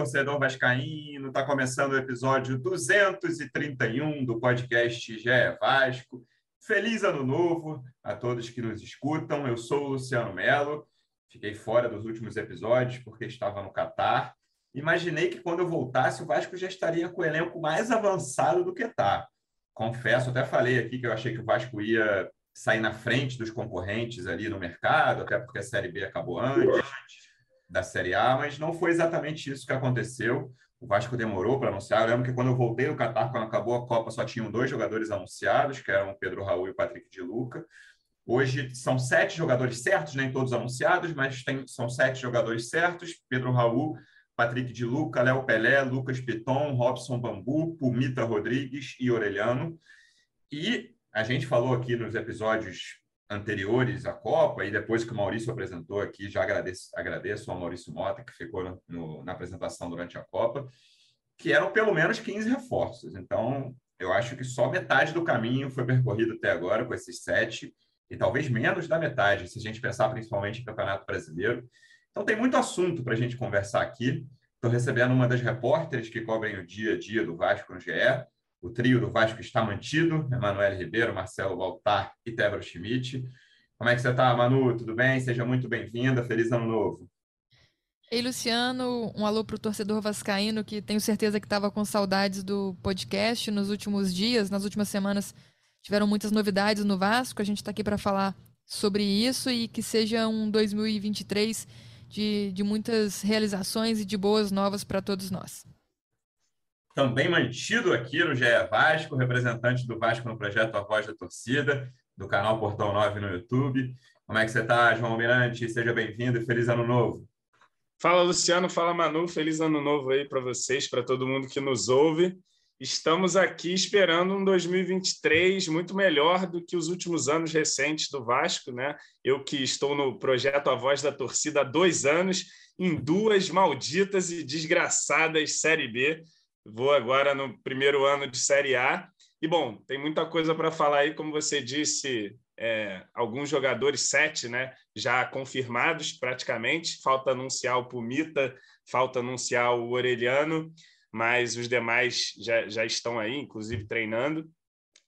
torcedor vascaíno. Está começando o episódio 231 do podcast GE Vasco. Feliz ano novo a todos que nos escutam. Eu sou o Luciano Melo. Fiquei fora dos últimos episódios porque estava no Catar. Imaginei que quando eu voltasse o Vasco já estaria com o elenco mais avançado do que está. Confesso, até falei aqui que eu achei que o Vasco ia sair na frente dos concorrentes ali no mercado, até porque a Série B acabou antes da Série A, mas não foi exatamente isso que aconteceu. O Vasco demorou para anunciar. Eu lembro que quando eu voltei do Catar, quando acabou a Copa, só tinham dois jogadores anunciados, que eram o Pedro Raul e o Patrick de Luca. Hoje são sete jogadores certos, nem todos anunciados, mas tem, são sete jogadores certos: Pedro Raul, Patrick de Luca, Léo Pelé, Lucas Piton, Robson Bambu, Pumita Rodrigues e Orelhano. E a gente falou aqui nos episódios anteriores à Copa, e depois que o Maurício apresentou aqui, já agradeço, agradeço ao Maurício Mota, que ficou no, na apresentação durante a Copa, que eram pelo menos 15 reforços. Então, eu acho que só metade do caminho foi percorrido até agora com esses sete, e talvez menos da metade, se a gente pensar principalmente em Campeonato Brasileiro. Então, tem muito assunto para a gente conversar aqui. Estou recebendo uma das repórteres que cobrem o dia a dia do Vasco no GE, o trio do Vasco está mantido, Emanuel Ribeiro, Marcelo Baltar e Tebro Schmidt. Como é que você está, Manu? Tudo bem? Seja muito bem-vinda. Feliz ano novo. Ei, Luciano, um alô para o torcedor vascaíno que tenho certeza que estava com saudades do podcast nos últimos dias, nas últimas semanas tiveram muitas novidades no Vasco. A gente está aqui para falar sobre isso e que seja um 2023 de, de muitas realizações e de boas novas para todos nós também mantido aqui no GE Vasco, representante do Vasco no projeto A Voz da Torcida, do canal Portão 9 no YouTube. Como é que você está, João Mirante? Seja bem-vindo e feliz ano novo. Fala, Luciano. Fala, Manu. Feliz ano novo aí para vocês, para todo mundo que nos ouve. Estamos aqui esperando um 2023 muito melhor do que os últimos anos recentes do Vasco, né? Eu que estou no projeto A Voz da Torcida há dois anos, em duas malditas e desgraçadas Série B Vou agora no primeiro ano de Série A. E, bom, tem muita coisa para falar aí, como você disse, é, alguns jogadores, sete, né, já confirmados praticamente. Falta anunciar o Pumita, falta anunciar o Orelhano, mas os demais já, já estão aí, inclusive treinando.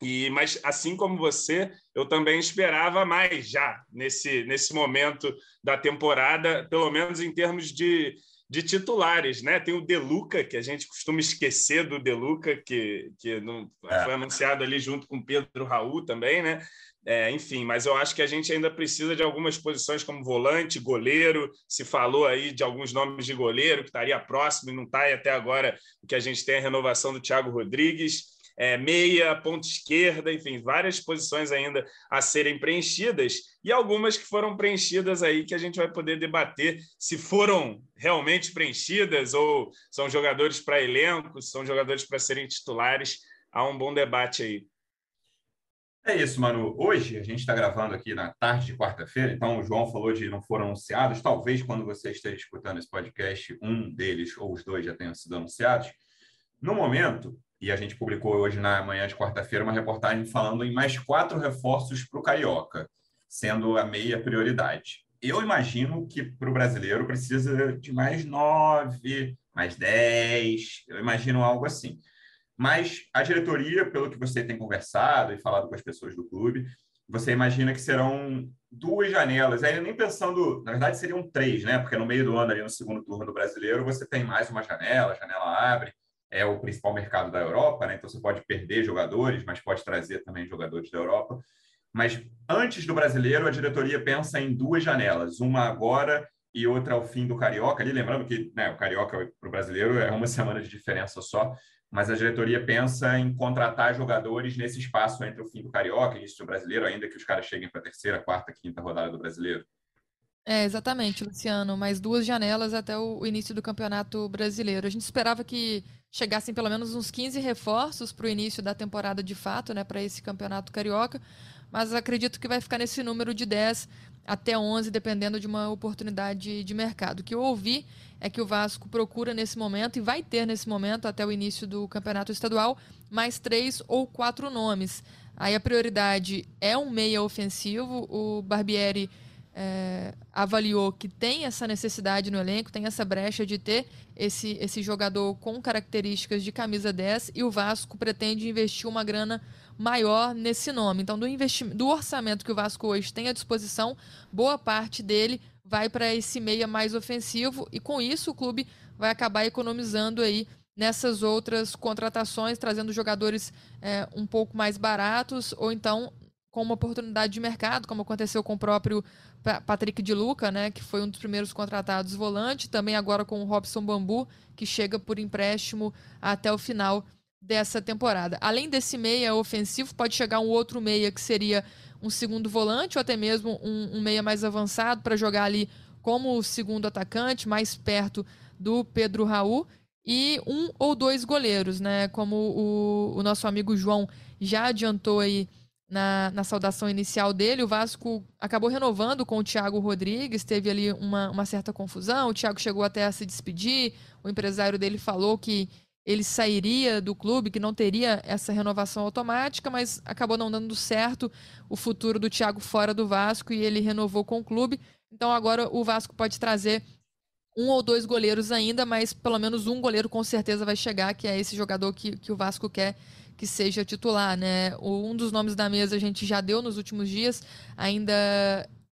E, mas assim como você, eu também esperava mais já nesse, nesse momento da temporada, pelo menos em termos de, de titulares, né? Tem o Deluca, que a gente costuma esquecer do Deluca, que, que não, é. foi anunciado ali junto com Pedro Raul também, né? É, enfim, mas eu acho que a gente ainda precisa de algumas posições como volante, goleiro. Se falou aí de alguns nomes de goleiro que estaria próximo e não está, e até agora o que a gente tem é a renovação do Thiago Rodrigues é, meia, ponta esquerda, enfim, várias posições ainda a serem preenchidas e algumas que foram preenchidas aí que a gente vai poder debater se foram realmente preenchidas ou são jogadores para elenco, são jogadores para serem titulares. Há um bom debate aí. É isso, Manu. Hoje a gente está gravando aqui na tarde de quarta-feira, então o João falou de não foram anunciados. Talvez quando você esteja escutando esse podcast, um deles ou os dois já tenham sido anunciados. No momento, e a gente publicou hoje na manhã de quarta-feira uma reportagem falando em mais quatro reforços para o Carioca, sendo a meia prioridade. Eu imagino que para o brasileiro precisa de mais nove, mais dez, eu imagino algo assim. Mas a diretoria, pelo que você tem conversado e falado com as pessoas do clube, você imagina que serão duas janelas, aí nem pensando, na verdade seriam três, né? Porque no meio do ano, ali no segundo turno do brasileiro, você tem mais uma janela, a janela abre, é o principal mercado da Europa, né? então você pode perder jogadores, mas pode trazer também jogadores da Europa. Mas antes do brasileiro, a diretoria pensa em duas janelas, uma agora e outra ao fim do Carioca. Ali, lembrando que né, o Carioca para o brasileiro é uma semana de diferença só, mas a diretoria pensa em contratar jogadores nesse espaço entre o fim do Carioca e início do brasileiro, ainda que os caras cheguem para a terceira, quarta, quinta rodada do brasileiro. É, exatamente, Luciano. Mais duas janelas até o início do Campeonato Brasileiro. A gente esperava que chegassem pelo menos uns 15 reforços para o início da temporada de fato, né, para esse Campeonato Carioca, mas acredito que vai ficar nesse número de 10 até 11, dependendo de uma oportunidade de mercado. O que eu ouvi é que o Vasco procura nesse momento, e vai ter nesse momento, até o início do Campeonato Estadual, mais três ou quatro nomes. Aí a prioridade é um meia ofensivo, o Barbieri é, avaliou que tem essa necessidade no elenco, tem essa brecha de ter esse, esse jogador com características de camisa 10 e o Vasco pretende investir uma grana maior nesse nome. Então, do, do orçamento que o Vasco hoje tem à disposição, boa parte dele vai para esse meia mais ofensivo e com isso o clube vai acabar economizando aí nessas outras contratações, trazendo jogadores é, um pouco mais baratos ou então com uma oportunidade de mercado, como aconteceu com o próprio Patrick de Luca, né, que foi um dos primeiros contratados volante, também agora com o Robson Bambu, que chega por empréstimo até o final dessa temporada. Além desse meia ofensivo, pode chegar um outro meia que seria um segundo volante ou até mesmo um, um meia mais avançado para jogar ali como segundo atacante, mais perto do Pedro Raul e um ou dois goleiros, né? Como o, o nosso amigo João já adiantou aí na, na saudação inicial dele, o Vasco acabou renovando com o Thiago Rodrigues, teve ali uma, uma certa confusão, o Thiago chegou até a se despedir, o empresário dele falou que ele sairia do clube, que não teria essa renovação automática, mas acabou não dando certo o futuro do Thiago fora do Vasco e ele renovou com o clube. Então agora o Vasco pode trazer um ou dois goleiros ainda, mas pelo menos um goleiro com certeza vai chegar, que é esse jogador que, que o Vasco quer que seja titular, né? Um dos nomes da mesa a gente já deu nos últimos dias, ainda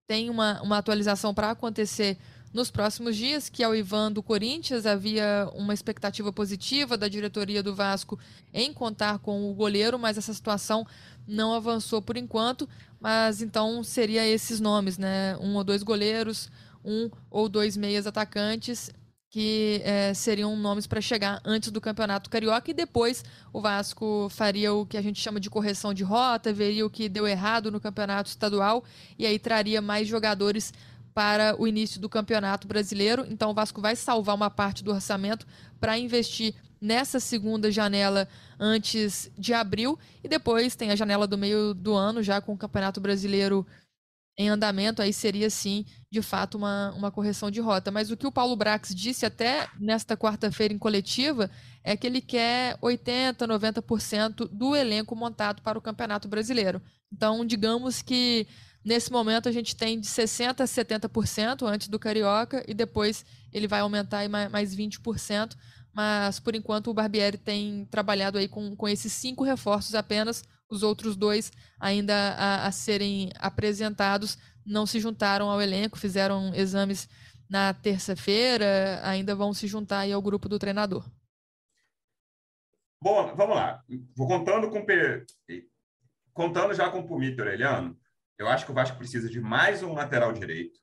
tem uma, uma atualização para acontecer nos próximos dias, que é o Ivan do Corinthians. Havia uma expectativa positiva da diretoria do Vasco em contar com o goleiro, mas essa situação não avançou por enquanto. Mas então seria esses nomes, né? Um ou dois goleiros, um ou dois meias atacantes que é, seriam nomes para chegar antes do Campeonato Carioca e depois o Vasco faria o que a gente chama de correção de rota, veria o que deu errado no Campeonato Estadual e aí traria mais jogadores para o início do Campeonato Brasileiro. Então o Vasco vai salvar uma parte do orçamento para investir nessa segunda janela antes de abril e depois tem a janela do meio do ano já com o Campeonato Brasileiro em andamento, aí seria sim, de fato, uma, uma correção de rota. Mas o que o Paulo Brax disse até nesta quarta-feira em coletiva é que ele quer 80%, 90% do elenco montado para o Campeonato Brasileiro. Então, digamos que nesse momento a gente tem de 60% a 70% antes do Carioca e depois ele vai aumentar mais 20%. Mas, por enquanto, o Barbieri tem trabalhado aí com, com esses cinco reforços apenas, os outros dois ainda a, a serem apresentados não se juntaram ao elenco, fizeram exames na terça-feira, ainda vão se juntar aí ao grupo do treinador. Bom, vamos lá. Vou contando com contando já com o Pumito Orelhano, eu acho que o Vasco precisa de mais um lateral direito.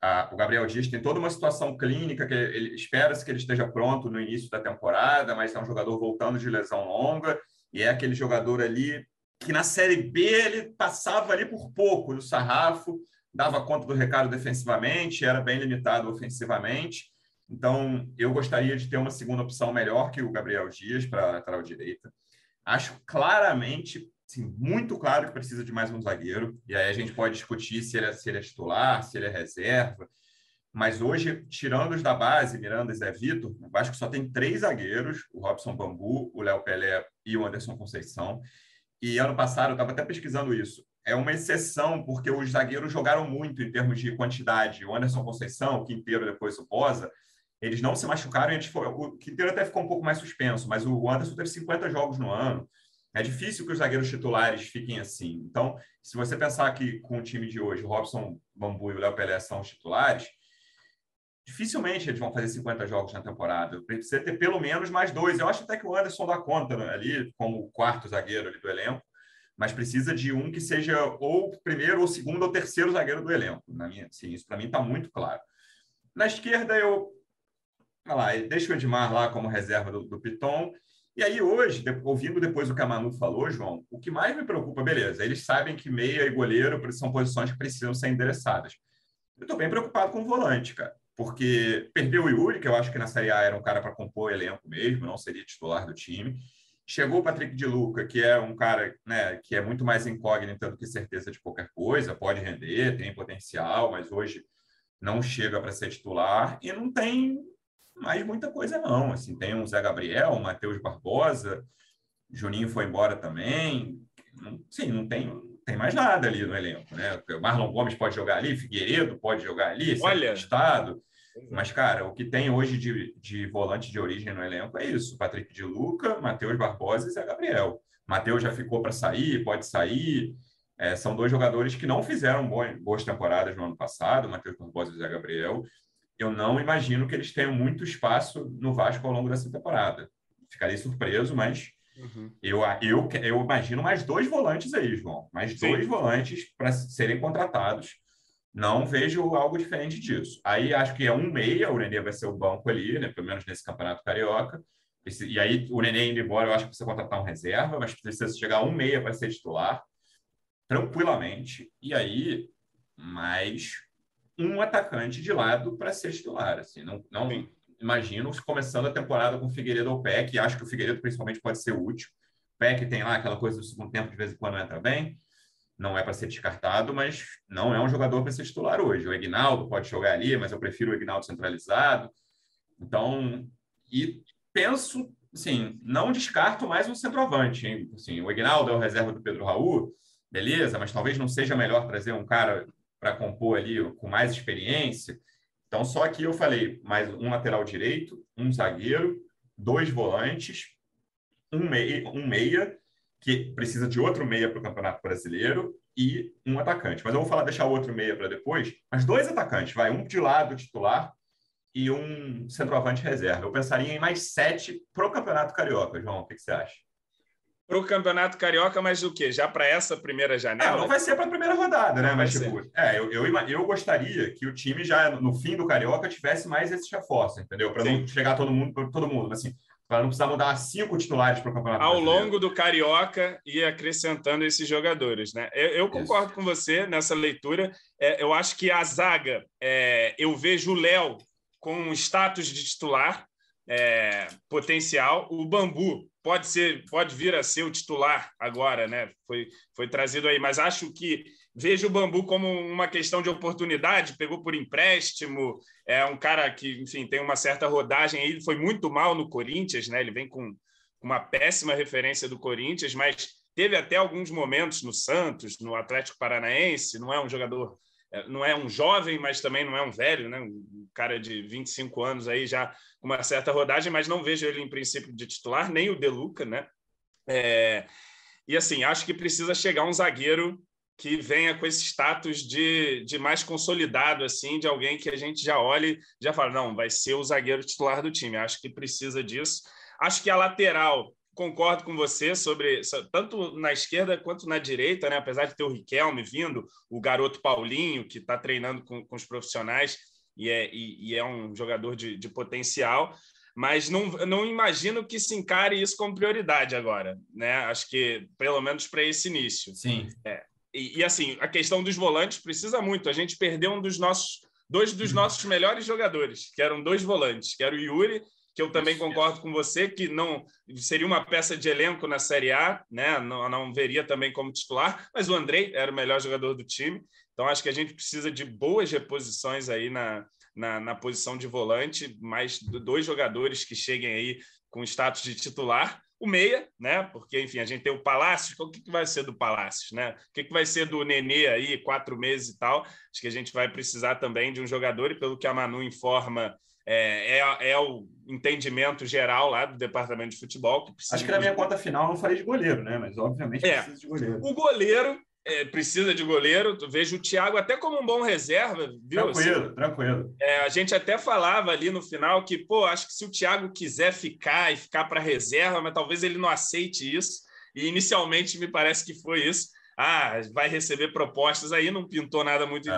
Ah, o Gabriel Dias tem toda uma situação clínica que ele espera-se que ele esteja pronto no início da temporada, mas é um jogador voltando de lesão longa e é aquele jogador ali que na Série B ele passava ali por pouco do sarrafo, dava conta do recado defensivamente, era bem limitado ofensivamente. Então, eu gostaria de ter uma segunda opção melhor que o Gabriel Dias para a lateral direita. Acho claramente, sim, muito claro que precisa de mais um zagueiro. E aí a gente pode discutir se ele é, se ele é titular, se ele é reserva. Mas hoje, tirando os da base, Miranda e Zé Vitor, acho que só tem três zagueiros: o Robson Bambu, o Léo Pelé e o Anderson Conceição. E ano passado, eu estava até pesquisando isso, é uma exceção, porque os zagueiros jogaram muito em termos de quantidade. O Anderson Conceição, o Quinteiro, depois o Bosa, eles não se machucaram. Foram, o Quinteiro até ficou um pouco mais suspenso, mas o Anderson teve 50 jogos no ano. É difícil que os zagueiros titulares fiquem assim. Então, se você pensar que com o time de hoje, o Robson Bambu e o Léo Pelé são os titulares, dificilmente eles vão fazer 50 jogos na temporada. Precisa ter pelo menos mais dois. Eu acho até que o Anderson dá conta né, ali, como o quarto zagueiro ali do elenco, mas precisa de um que seja ou primeiro, ou segundo, ou terceiro zagueiro do elenco. Na minha, sim, isso para mim está muito claro. Na esquerda, eu. Olha lá, deixa o Edmar lá como reserva do, do Piton. E aí, hoje, ouvindo depois o que a Manu falou, João, o que mais me preocupa, beleza, eles sabem que meia e goleiro são posições que precisam ser endereçadas. Eu estou bem preocupado com o volante, cara porque perdeu o Yuri, que eu acho que na Série A era um cara para compor o elenco mesmo, não seria titular do time. Chegou o Patrick de Luca, que é um cara né, que é muito mais incógnito do que certeza de qualquer coisa, pode render, tem potencial, mas hoje não chega para ser titular e não tem mais muita coisa não. Assim, tem o Zé Gabriel, o Matheus Barbosa, Juninho foi embora também. Não, sim, não tem, tem mais nada ali no elenco, né? O Marlon Gomes pode jogar ali, Figueiredo pode jogar ali, Olha, estado. Mas, cara, o que tem hoje de, de volante de origem no elenco é isso: Patrick de Luca, Matheus Barbosa e Zé Gabriel. Matheus já ficou para sair, pode sair. É, são dois jogadores que não fizeram boas temporadas no ano passado, Matheus Barbosa e Zé Gabriel. Eu não imagino que eles tenham muito espaço no Vasco ao longo dessa temporada. Ficarei surpreso, mas uhum. eu, eu, eu imagino mais dois volantes aí, João. Mais Sim. dois volantes para serem contratados não vejo algo diferente disso. Aí acho que é um meia, o Nenê vai ser o banco ali, né? pelo menos nesse campeonato carioca. E aí o Nenê indo embora, eu acho que precisa contratar um reserva, mas precisa chegar um meia para ser titular, tranquilamente. E aí, mais um atacante de lado para ser titular. Assim, não, não imagino começando a temporada com o Figueiredo ou Peck. Acho que o Figueiredo principalmente pode ser útil. Peck tem lá aquela coisa do segundo tempo, de vez em quando entra bem não é para ser descartado, mas não é um jogador para ser titular hoje. O Egnaldo pode jogar ali, mas eu prefiro o Egnaldo centralizado. Então, e penso, assim, não descarto mais um centroavante. Hein? Assim, o Egnaldo é o reserva do Pedro Raul, beleza, mas talvez não seja melhor trazer um cara para compor ali com mais experiência. Então, só aqui eu falei mais um lateral direito, um zagueiro, dois volantes, um meia, um meia que precisa de outro meia para o Campeonato Brasileiro e um atacante. Mas eu vou falar, deixar o outro meia para depois. Mas dois atacantes, vai, um de lado titular e um centroavante reserva. Eu pensaria em mais sete para o Campeonato Carioca. João, o que, que você acha? Para o Campeonato Carioca, mas o quê? Já para essa primeira janela? É, não vai ser para a primeira rodada, né? Não mas, tipo, é, eu, eu, eu, gostaria que o time já no fim do Carioca tivesse mais esse reforço, entendeu? Para não chegar todo mundo, todo mundo. Assim, para não precisar mudar cinco titulares para o campeonato. Ao brasileiro. longo do Carioca e acrescentando esses jogadores, né? Eu, eu concordo Isso. com você nessa leitura. É, eu acho que a zaga, é, eu vejo o Léo com status de titular é, potencial. O Bambu pode ser, pode vir a ser o titular agora, né? Foi, foi trazido aí, mas acho que vejo o Bambu como uma questão de oportunidade, pegou por empréstimo, é um cara que, enfim, tem uma certa rodagem aí, foi muito mal no Corinthians, né? Ele vem com uma péssima referência do Corinthians, mas teve até alguns momentos no Santos, no Atlético Paranaense, não é um jogador, não é um jovem, mas também não é um velho, né? Um cara de 25 anos aí já com uma certa rodagem, mas não vejo ele em princípio de titular, nem o Deluca, né? É... E assim, acho que precisa chegar um zagueiro que venha com esse status de, de mais consolidado, assim, de alguém que a gente já olhe, já fala, não, vai ser o zagueiro titular do time. Acho que precisa disso. Acho que a lateral, concordo com você sobre tanto na esquerda quanto na direita, né? Apesar de ter o Riquelme vindo, o garoto Paulinho, que está treinando com, com, os profissionais e é, e, e é um jogador de, de potencial mas não, não imagino que se encare isso como prioridade agora, né? Acho que pelo menos para esse início. Sim. É, e, e, assim, a questão dos volantes precisa muito. A gente perdeu um dos nossos, dois dos uhum. nossos melhores jogadores, que eram dois volantes, que era o Yuri, que eu também concordo com você, que não seria uma peça de elenco na Série A, né? Não, não veria também como titular, mas o Andrei era o melhor jogador do time. Então, acho que a gente precisa de boas reposições aí na, na, na posição de volante, mais dois jogadores que cheguem aí com status de titular o meia, né? Porque, enfim, a gente tem o Palácio. O que, que vai ser do Palácio, né? O que, que vai ser do Nenê aí, quatro meses e tal? Acho que a gente vai precisar também de um jogador, e pelo que a Manu informa, é, é, é o entendimento geral lá do departamento de futebol. Que Acho que na minha conta final não falei de goleiro, né? Mas obviamente é, precisa de goleiro. O goleiro é, precisa de goleiro. Vejo o Thiago até como um bom reserva, viu? Tranquilo, assim, tranquilo. É, a gente até falava ali no final que, pô, acho que se o Thiago quiser ficar e ficar para reserva, mas talvez ele não aceite isso. E inicialmente me parece que foi isso. Ah, vai receber propostas aí, não pintou nada muito é.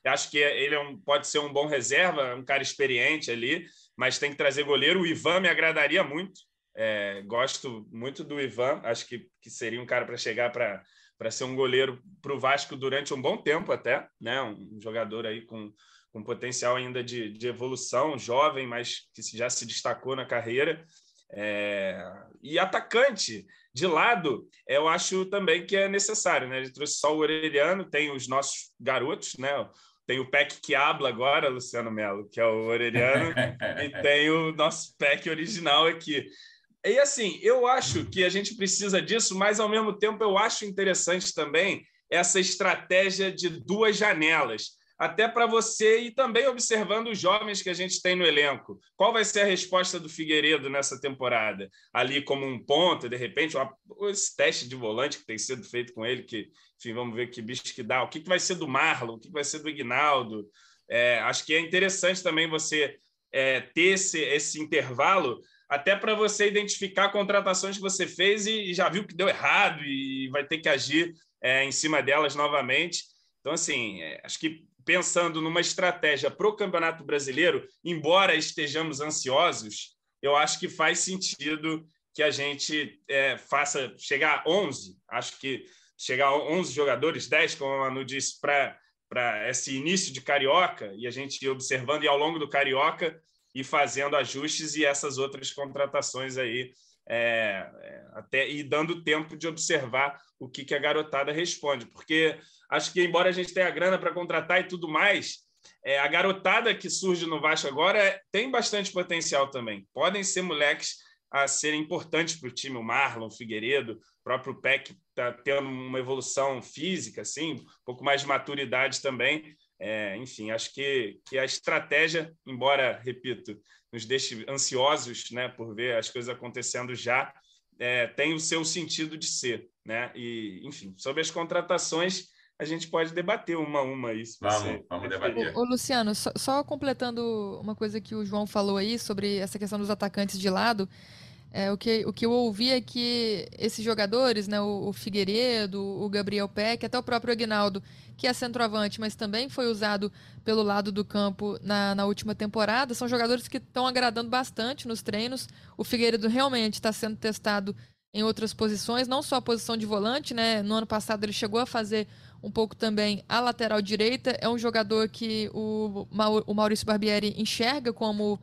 Interessante. Acho que ele é um, pode ser um bom reserva, um cara experiente ali, mas tem que trazer goleiro. O Ivan me agradaria muito. É, gosto muito do Ivan, acho que, que seria um cara para chegar para para ser um goleiro para o Vasco durante um bom tempo até, né? Um jogador aí com, com potencial ainda de, de evolução, jovem, mas que já se destacou na carreira. É... E atacante de lado, eu acho também que é necessário, né? Ele trouxe só o Orelhano, tem os nossos garotos, né? Tem o PEC que habla agora, Luciano Melo, que é o Orelhano, e tem o nosso PEC original aqui. E assim, eu acho que a gente precisa disso, mas ao mesmo tempo eu acho interessante também essa estratégia de duas janelas até para você ir também observando os jovens que a gente tem no elenco. Qual vai ser a resposta do Figueiredo nessa temporada? Ali como um ponto, de repente, esse teste de volante que tem sido feito com ele, que, enfim, vamos ver que bicho que dá. O que, que vai ser do Marlon? O que, que vai ser do Ignaldo? É, acho que é interessante também você é, ter esse, esse intervalo até para você identificar contratações que você fez e, já viu que deu errado e vai ter que agir é, em cima delas novamente. Então, assim, é, acho que pensando numa estratégia para o Campeonato Brasileiro, embora estejamos ansiosos, eu acho que faz sentido que a gente é, faça chegar a 11. Acho que chegar a 11 jogadores, 10, como a Manu disse, para esse início de Carioca, e a gente observando e ao longo do Carioca e fazendo ajustes e essas outras contratações aí, é, é, até e dando tempo de observar o que, que a garotada responde, porque Acho que, embora a gente tenha grana para contratar e tudo mais, é, a garotada que surge no Vasco agora tem bastante potencial também. Podem ser moleques a serem importantes para o time, o Marlon, o Figueiredo, o próprio Peck está tendo uma evolução física, assim, um pouco mais de maturidade também. É, enfim, acho que, que a estratégia, embora, repito, nos deixe ansiosos né, por ver as coisas acontecendo já, é, tem o seu sentido de ser. Né? E, enfim, sobre as contratações, a gente pode debater uma a uma isso. Vamos, vamos debater. Ô, Luciano, só, só, completando uma coisa que o João falou aí sobre essa questão dos atacantes de lado, é, o, que, o que eu ouvi é que esses jogadores, né, o, o Figueiredo, o Gabriel Peck, até o próprio Aguinaldo, que é centroavante, mas também foi usado pelo lado do campo na, na última temporada, são jogadores que estão agradando bastante nos treinos. O Figueiredo realmente está sendo testado em outras posições, não só a posição de volante, né? No ano passado ele chegou a fazer um pouco também a lateral direita. É um jogador que o, o Maurício Barbieri enxerga como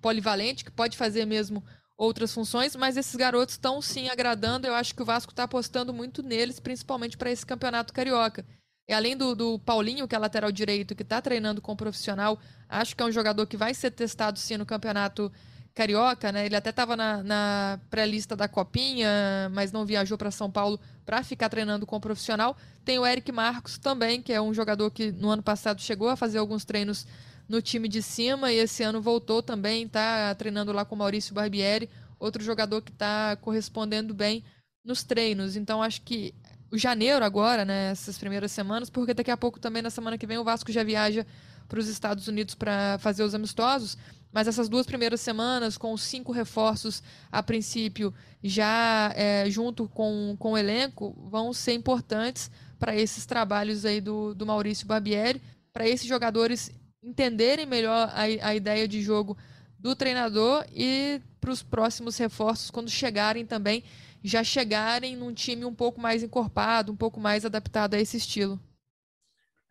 polivalente, que pode fazer mesmo outras funções, mas esses garotos estão sim agradando. Eu acho que o Vasco está apostando muito neles, principalmente para esse campeonato carioca. E além do, do, Paulinho, que é lateral direito, que está treinando com profissional, acho que é um jogador que vai ser testado sim no campeonato carioca, né? Ele até estava na, na pré-lista da Copinha, mas não viajou para São Paulo para ficar treinando com o profissional. Tem o Eric Marcos também, que é um jogador que no ano passado chegou a fazer alguns treinos no time de cima e esse ano voltou também, está treinando lá com o Maurício Barbieri, outro jogador que está correspondendo bem nos treinos. Então acho que o janeiro agora, né, essas primeiras semanas, porque daqui a pouco também na semana que vem o Vasco já viaja para os Estados Unidos para fazer os amistosos. Mas essas duas primeiras semanas, com os cinco reforços a princípio, já é, junto com, com o elenco, vão ser importantes para esses trabalhos aí do, do Maurício Barbieri, para esses jogadores entenderem melhor a, a ideia de jogo do treinador e para os próximos reforços, quando chegarem também, já chegarem num time um pouco mais encorpado, um pouco mais adaptado a esse estilo.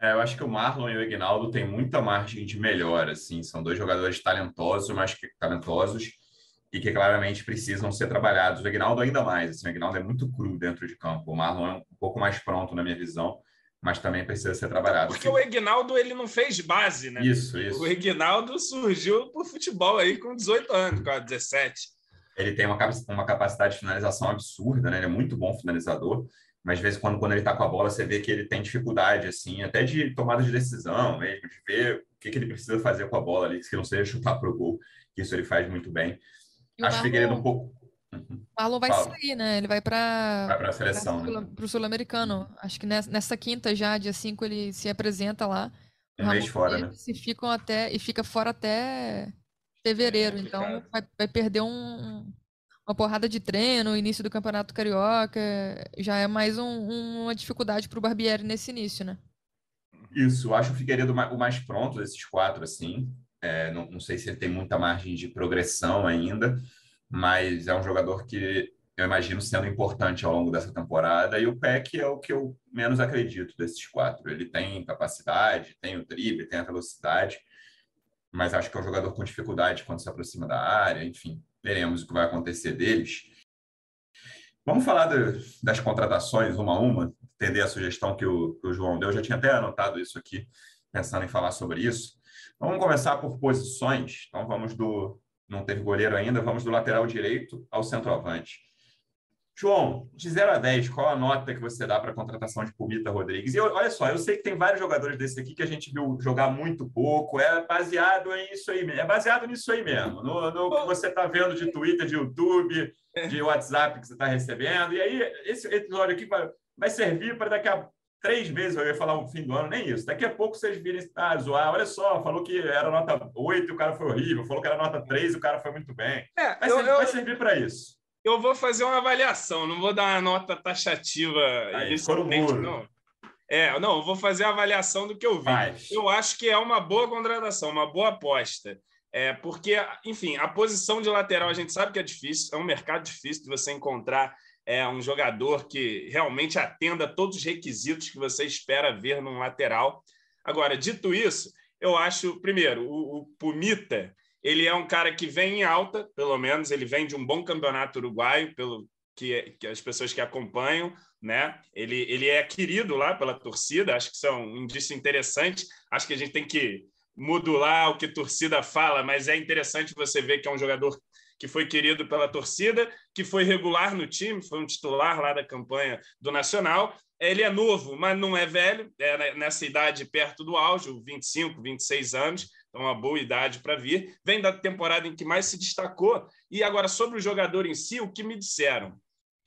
É, eu acho que o Marlon e o Ignaldo têm muita margem de melhora, assim, são dois jogadores talentosos, mas que talentosos e que claramente precisam ser trabalhados. O Ignaldo ainda mais, assim, o Ignaldo é muito cru dentro de campo. O Marlon é um pouco mais pronto na minha visão, mas também precisa ser trabalhado. Porque o Ignaldo ele não fez base, né? Isso, isso. O Ignaldo surgiu por futebol aí com 18 anos, com 17. Ele tem uma, uma capacidade de finalização absurda, né? Ele é muito bom finalizador mas de vez em quando, quando ele está com a bola, você vê que ele tem dificuldade, assim, até de tomada de decisão mesmo, de ver o que, que ele precisa fazer com a bola ali, que não seja chutar para o gol, que isso ele faz muito bem. E Acho que ele um pouco. Uhum. O Marlon vai Fala. sair, né? Ele vai para vai para a seleção, para né? o Sul-Americano. Acho que nessa, nessa, quinta já, dia 5, ele se apresenta lá. Um mês fora, né? E, ficam até, e fica fora até fevereiro. É então vai, vai perder um, uma porrada de treino, início do Campeonato Carioca, já é mais um, uma dificuldade para o Barbieri nesse início, né? Isso, acho o Figueiredo o mais pronto desses quatro, assim. É, não, não, sei se ele tem muita margem de progressão ainda, mas é um jogador que eu imagino sendo importante ao longo dessa temporada. E o Peck é o que eu menos acredito desses quatro. Ele tem capacidade, tem o drible, tem a velocidade, mas acho que é um jogador com dificuldade quando se aproxima da área, enfim veremos o que vai acontecer deles. Vamos falar das contratações uma a uma, entender a sugestão que o, que o João deu. Eu já tinha até anotado isso aqui, pensando em falar sobre isso. Vamos começar por posições. Então, vamos do, não teve goleiro ainda. Vamos do lateral direito ao centroavante. João, de 0 a 10, qual a nota que você dá para a contratação de Pumita Rodrigues? E eu, olha só, eu sei que tem vários jogadores desse aqui que a gente viu jogar muito pouco, é baseado nisso aí, é baseado nisso aí mesmo, no, no que você está vendo de Twitter, de YouTube, de WhatsApp que você está recebendo. E aí, esse episódio aqui vai, vai servir para daqui a três meses, eu ia falar o fim do ano, nem isso. Daqui a pouco vocês virem ah, zoar, olha só, falou que era nota 8 e o cara foi horrível, falou que era nota 3 e o cara foi muito bem. É, vai, eu, servir, eu... vai servir para isso eu vou fazer uma avaliação, não vou dar uma nota taxativa Aí, inicialmente, não. É, não, eu vou fazer a avaliação do que eu vi. Mas... Eu acho que é uma boa contratação, uma boa aposta. É, porque, enfim, a posição de lateral a gente sabe que é difícil, é um mercado difícil de você encontrar é, um jogador que realmente atenda todos os requisitos que você espera ver num lateral. Agora, dito isso, eu acho, primeiro, o, o Pumita ele é um cara que vem em alta, pelo menos, ele vem de um bom campeonato uruguaio, pelo que, que as pessoas que acompanham, né? Ele, ele é querido lá pela torcida, acho que isso é um indício interessante. Acho que a gente tem que modular o que torcida fala, mas é interessante você ver que é um jogador que foi querido pela torcida, que foi regular no time, foi um titular lá da campanha do Nacional. Ele é novo, mas não é velho, é nessa idade perto do auge, 25, 26 anos então uma boa idade para vir. Vem da temporada em que mais se destacou. E agora, sobre o jogador em si, o que me disseram,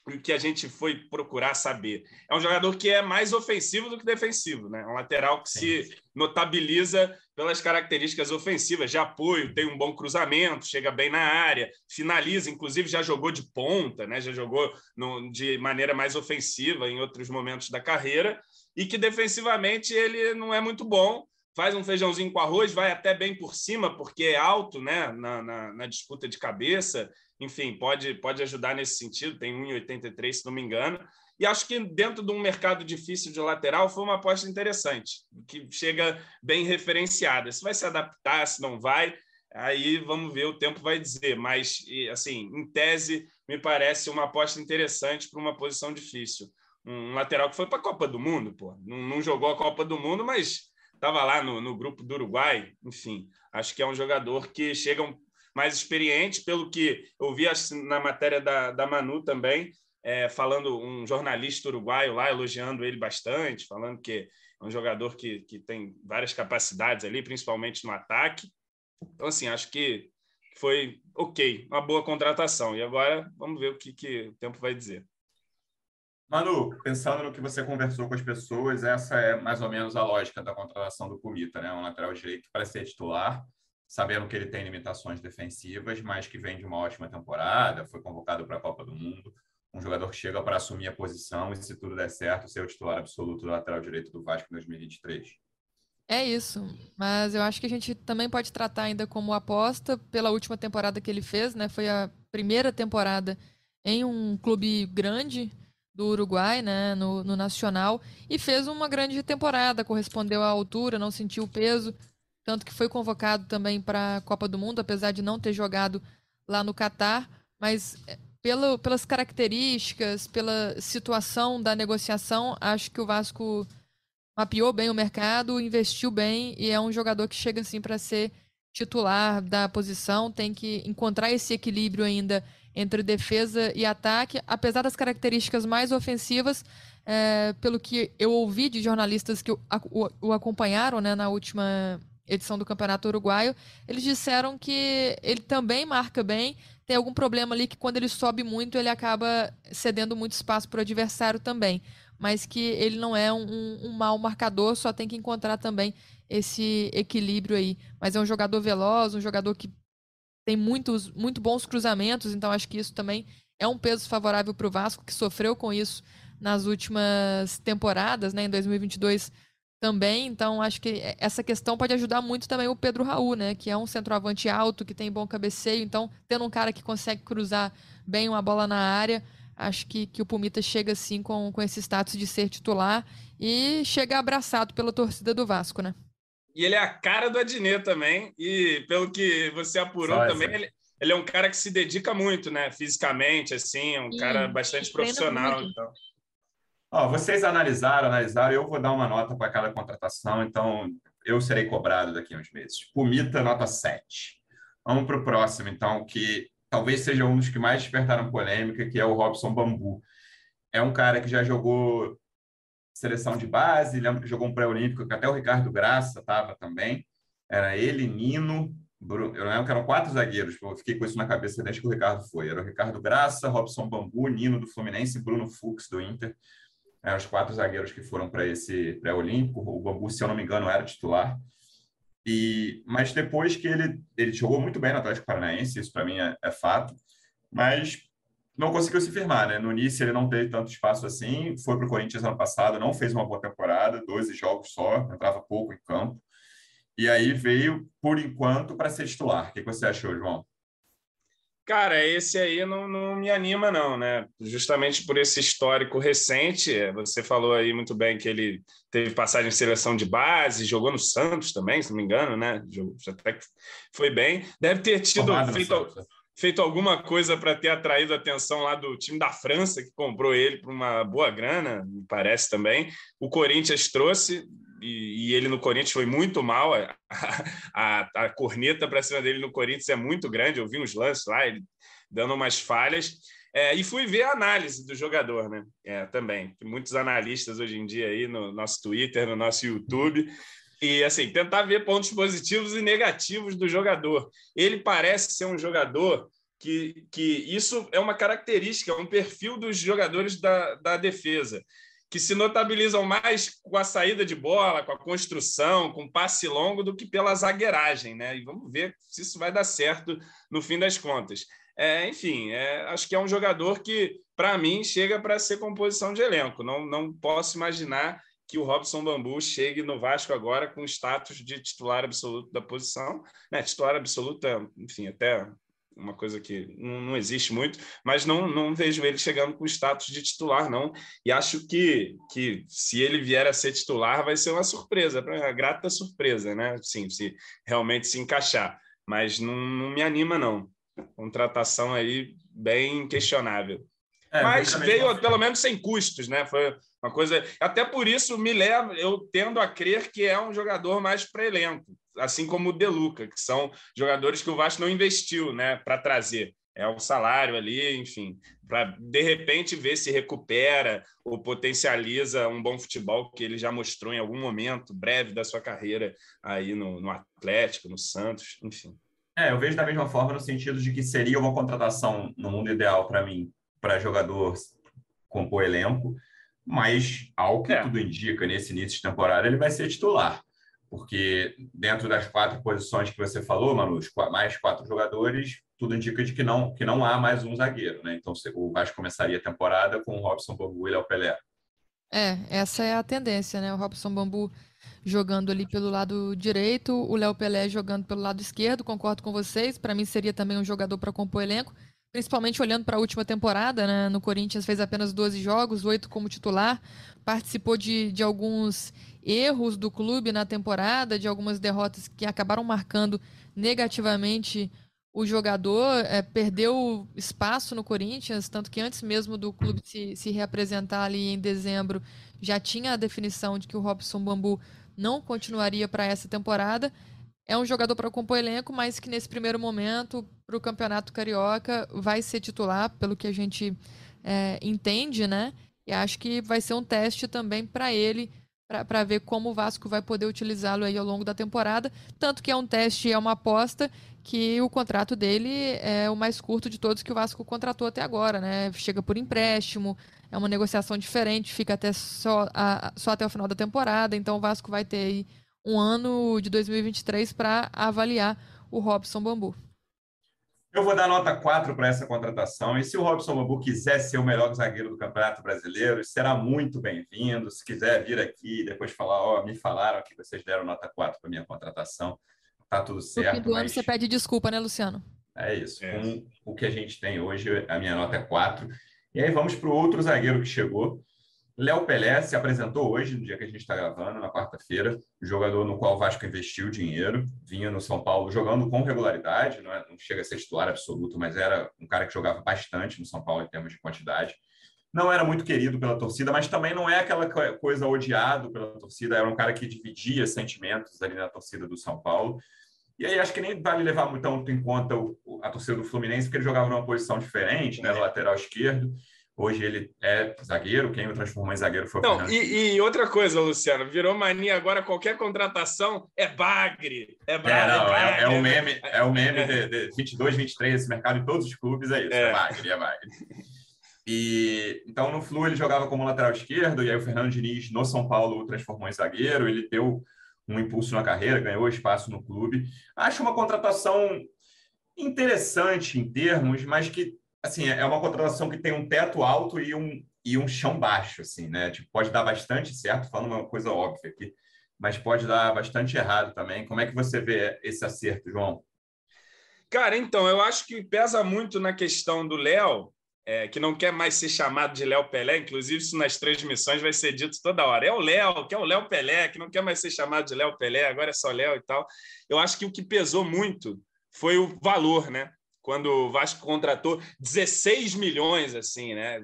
o que a gente foi procurar saber. É um jogador que é mais ofensivo do que defensivo, né? Um lateral que se notabiliza pelas características ofensivas, de apoio, tem um bom cruzamento, chega bem na área, finaliza, inclusive já jogou de ponta, né? Já jogou no, de maneira mais ofensiva em outros momentos da carreira e que defensivamente ele não é muito bom, faz um feijãozinho com arroz, vai até bem por cima, porque é alto né, na, na, na disputa de cabeça. Enfim, pode, pode ajudar nesse sentido. Tem 1,83, se não me engano. E acho que dentro de um mercado difícil de lateral foi uma aposta interessante, que chega bem referenciada. Se vai se adaptar, se não vai, aí vamos ver, o tempo vai dizer. Mas, assim, em tese, me parece uma aposta interessante para uma posição difícil. Um lateral que foi para a Copa do Mundo, pô. Não, não jogou a Copa do Mundo, mas estava lá no, no, grupo do Uruguai, enfim, acho que é um jogador que chega mais experiente, pelo que eu vi na matéria da, da Manu também, é, falando um jornalista uruguaio lá, elogiando ele bastante, falando que é um jogador que, que tem várias capacidades ali, principalmente no ataque. Então, assim, acho que foi ok, uma boa contratação. E agora vamos ver o que, que o tempo vai dizer. Manu, pensando no que você conversou com as pessoas, essa é mais ou menos a lógica da contratação do Pumita, né? Um lateral direito para ser titular, sabendo que ele tem limitações defensivas, mas que vem de uma ótima temporada, foi convocado para a Copa do Mundo, um jogador que chega para assumir a posição e, se tudo der certo, ser o titular absoluto do lateral direito do Vasco em 2023. É isso, mas eu acho que a gente também pode tratar ainda como aposta pela última temporada que ele fez, né? Foi a primeira temporada em um clube grande, do Uruguai, né, no, no, Nacional, e fez uma grande temporada, correspondeu à altura, não sentiu o peso, tanto que foi convocado também para a Copa do Mundo, apesar de não ter jogado lá no Catar, mas é, pelo, pelas características, pela situação da negociação, acho que o Vasco mapeou bem o mercado, investiu bem e é um jogador que chega assim para ser titular da posição, tem que encontrar esse equilíbrio ainda entre defesa e ataque, apesar das características mais ofensivas, é, pelo que eu ouvi de jornalistas que o, o, o acompanharam né, na última edição do Campeonato Uruguaio, eles disseram que ele também marca bem, tem algum problema ali que quando ele sobe muito, ele acaba cedendo muito espaço para o adversário também, mas que ele não é um, um mau marcador, só tem que encontrar também esse equilíbrio aí. Mas é um jogador veloz, um jogador que tem muitos, muito bons cruzamentos, então acho que isso também é um peso favorável para o Vasco, que sofreu com isso nas últimas temporadas, né, em 2022 também. Então acho que essa questão pode ajudar muito também o Pedro Raul, né, que é um centroavante alto, que tem bom cabeceio. Então, tendo um cara que consegue cruzar bem uma bola na área, acho que, que o Pumita chega assim com, com esse status de ser titular e chega abraçado pela torcida do Vasco, né? E ele é a cara do Adnet também. E pelo que você apurou Só também, ele, ele, é um cara que se dedica muito, né? Fisicamente, assim, é um e, cara bastante profissional. Então. Ó, vocês analisaram, analisaram, eu vou dar uma nota para cada contratação, então eu serei cobrado daqui a uns meses. Pumita, nota 7. Vamos para o próximo, então, que talvez seja um dos que mais despertaram polêmica, que é o Robson Bambu. É um cara que já jogou seleção de base, jogou um pré-olímpico, que até o Ricardo Graça estava também. Era ele, Nino, Bruno, eu lembro que eram quatro zagueiros, eu fiquei com isso na cabeça desde que o Ricardo foi. Era o Ricardo Graça, Robson Bambu, Nino do Fluminense e Bruno Fux do Inter. Eram os quatro zagueiros que foram para esse pré-olímpico. O Bambu, se eu não me engano, era titular. E, mas depois que ele, ele jogou muito bem no Atlético Paranaense, isso para mim é, é, fato, mas não conseguiu se firmar, né? No início ele não teve tanto espaço assim, foi para o Corinthians ano passado, não fez uma boa temporada, 12 jogos só, entrava pouco em campo. E aí veio, por enquanto, para ser titular. O que você achou, João? Cara, esse aí não, não, me anima, não, né? Justamente por esse histórico recente. É, você falou aí muito bem que ele teve passagem em seleção de base, jogou no Santos também, se não me engano, né? Até que foi bem. Deve ter tido feito, é. Feito alguma coisa para ter atraído a atenção lá do time da França, que comprou ele por uma boa grana, me parece também. O Corinthians trouxe, e, e, ele no Corinthians foi muito mal. A, a, a corneta para cima dele no Corinthians é muito grande. Eu vi uns lances lá, ele dando umas falhas. É, e fui ver a análise do jogador, né? É, também. Muitos analistas hoje em dia aí no nosso Twitter, no nosso YouTube. E assim, tentar ver pontos positivos e negativos do jogador. Ele parece ser um jogador que, que isso é uma característica, é um perfil dos jogadores da, da defesa que se notabilizam mais com a saída de bola, com a construção, com passe longo, do que pela zagueiragem, né? E vamos ver se isso vai dar certo no fim das contas. É, enfim, é, acho que é um jogador que, para mim, chega para ser composição de elenco. Não, não posso imaginar que o Robson Bambu chegue no Vasco agora com status de titular absoluto da posição. Né? Titular absoluta, enfim, até uma coisa que não, não, existe muito, mas não, não vejo ele chegando com status de titular, não. E acho que, que se ele vier a ser titular, vai ser uma surpresa, uma grata surpresa, né? Sim, se realmente se encaixar. Mas não, não me anima, não. Contratação aí bem questionável. É, mas veio pelo menos sem custos, né? Foi uma coisa. Até por isso me leva, eu tendo a crer que é um jogador mais para elenco assim como o Deluca, que são jogadores que o Vasco não investiu né, para trazer. É o salário ali, enfim, para de repente ver se recupera ou potencializa um bom futebol que ele já mostrou em algum momento breve da sua carreira aí no, no Atlético, no Santos, enfim. É, eu vejo da mesma forma no sentido de que seria uma contratação no mundo ideal para mim, para jogador compor elenco, mas ao que é. tudo indica nesse início de temporada ele vai ser titular porque dentro das quatro posições que você falou, Manu, mais quatro jogadores, tudo indica de que não, que não há mais um zagueiro, né? Então o Vasco começaria a temporada com o Robson Bambu e Léo Pelé. É, essa é a tendência, né? O Robson Bambu jogando ali pelo lado direito, o Léo Pelé jogando pelo lado esquerdo, concordo com vocês. Para mim seria também um jogador para compor elenco, principalmente olhando para a última temporada, né? No Corinthians fez apenas 12 jogos, oito como titular, participou de, de alguns erros do clube na temporada, de algumas derrotas que acabaram marcando negativamente o jogador, é, perdeu espaço no Corinthians, tanto que antes mesmo do clube se, se reapresentar ali em dezembro, já tinha a definição de que o Robson Bambu não continuaria para essa temporada. É um jogador para compor elenco, mas que nesse primeiro momento, para o Campeonato Carioca, vai ser titular, pelo que a gente é, entende, né? E acho que vai ser um teste também para ele para ver como o Vasco vai poder utilizá-lo aí ao longo da temporada. Tanto que é um teste, é uma aposta que o contrato dele é o mais curto de todos que o Vasco contratou até agora, né? Chega por empréstimo, é uma negociação diferente, fica até só, a, só até o final da temporada. Então o Vasco vai ter aí um ano de 2023 para avaliar o Robson Bambu. Eu vou dar nota 4 para essa contratação. E se o Robson Bambu quiser ser o melhor zagueiro do Campeonato Brasileiro, será muito bem-vindo. Se quiser vir aqui e depois falar, ó, oh, me falaram que vocês deram nota 4 para minha contratação, tá tudo certo. No fim do mas... ano você pede desculpa, né, Luciano? É isso. É. Com o que a gente tem hoje, a minha nota é 4. E aí vamos para o outro zagueiro que chegou, Léo Pelé se apresentou hoje, no dia que a gente está gravando, na quarta-feira, jogador no qual o Vasco investiu dinheiro, vinha no São Paulo jogando com regularidade, não, é, não chega a ser titular absoluto, mas era um cara que jogava bastante no São Paulo em termos de quantidade. Não era muito querido pela torcida, mas também não é aquela coisa odiado pela torcida, era um cara que dividia sentimentos ali na torcida do São Paulo. E aí acho que nem vale levar muito em conta a torcida do Fluminense, porque ele jogava numa posição diferente, né, lateral esquerdo. Hoje ele é zagueiro, quem o transformou em zagueiro foi o Não, e, e, outra coisa, Luciano, virou mania agora qualquer contratação é bagre. É, bagre, é, não, é, é, um meme, é um meme de, de 22, 23, esse mercado em todos os clubes é isso, é, é bagre, é bagre. E então no Flu ele jogava como lateral esquerdo, e aí o Fernando Diniz no São Paulo o transformou em zagueiro, ele deu um impulso na carreira, ganhou espaço no clube. Acho uma contratação interessante em termos, mas que assim é uma contratação que tem um teto alto e um, e um chão baixo, assim, né? Tipo, pode dar bastante certo, falando uma coisa óbvia aqui, mas pode dar bastante errado também. Como é que você vê esse acerto, João? Cara, então, eu acho que pesa muito na questão do Léo, é, que não quer mais ser chamado de Léo Pelé, inclusive isso nas transmissões vai ser dito toda hora. É o Léo, que é o Léo Pelé, que não quer mais ser chamado de Léo Pelé, agora é só Léo e tal. Eu acho que o que pesou muito foi o valor, né? Quando o Vasco contratou 16 milhões, assim, né?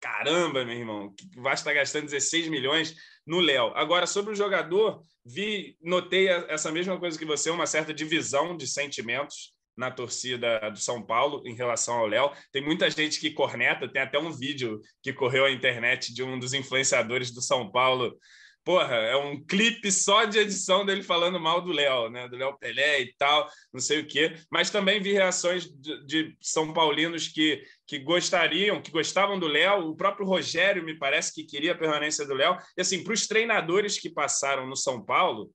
Caramba, meu irmão, o Vasco está gastando 16 milhões no Léo. Agora, sobre o jogador, vi, notei essa mesma coisa que você, uma certa divisão de sentimentos na torcida do São Paulo em relação ao Léo. Tem muita gente que corneta, tem até um vídeo que correu à internet de um dos influenciadores do São Paulo. Porra, é um clipe só de edição dele falando mal do Léo, né? Do Léo Pelé e tal, não sei o quê. Mas também vi reações de, de São Paulinos que, que gostariam, que gostavam do Léo. O próprio Rogério me parece que queria a permanência do Léo. E assim, para os treinadores que passaram no São Paulo,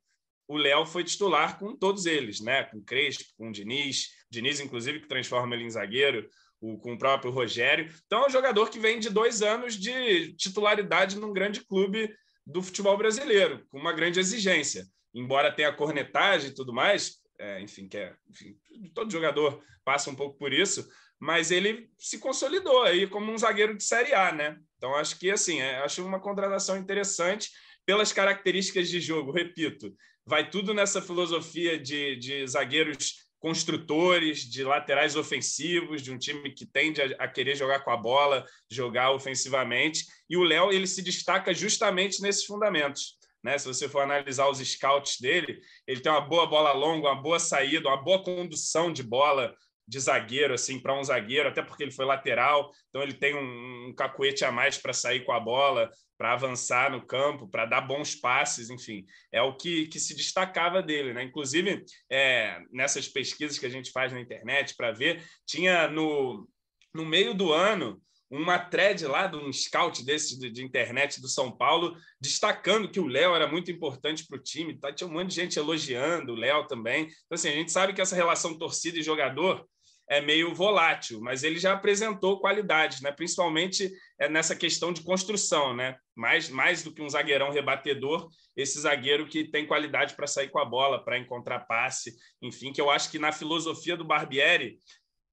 o Léo foi titular com todos eles, né? Com Crespo, com Diniz, Diniz, inclusive, que transforma ele em zagueiro, o, com o próprio Rogério. Então, é um jogador que vem de dois anos de titularidade num grande clube do futebol brasileiro, com uma grande exigência. Embora tenha cornetagem e tudo mais, é, enfim, que é, enfim, todo jogador passa um pouco por isso, mas ele se consolidou aí como um zagueiro de Série A, né? Então, acho que, assim, é, acho uma contratação interessante pelas características de jogo, repito, vai tudo nessa filosofia de, de zagueiros construtores, de laterais ofensivos, de um time que tende a, a, querer jogar com a bola, jogar ofensivamente. E o Léo ele se destaca justamente nesses fundamentos. Né? Se você for analisar os scouts dele, ele tem uma boa bola longa, uma boa saída, uma boa condução de bola de zagueiro assim para um zagueiro, até porque ele foi lateral, então ele tem um, um cacuete a mais para sair com a bola, para avançar no campo, para dar bons passes, enfim, é o que, que se destacava dele, né? Inclusive, é, nessas pesquisas que a gente faz na internet para ver, tinha no, no meio do ano uma thread lá de um scout desse de, de internet do São Paulo, destacando que o Léo era muito importante para o time. Tá? Tinha um monte de gente elogiando o Léo também. Então, assim, a gente sabe que essa relação torcida e jogador é meio volátil, mas ele já apresentou qualidades, né? principalmente é, nessa questão de construção, né? mais, mais do que um zagueirão rebatedor, esse zagueiro que tem qualidade para sair com a bola, para encontrar passe, enfim, que eu acho que na filosofia do Barbieri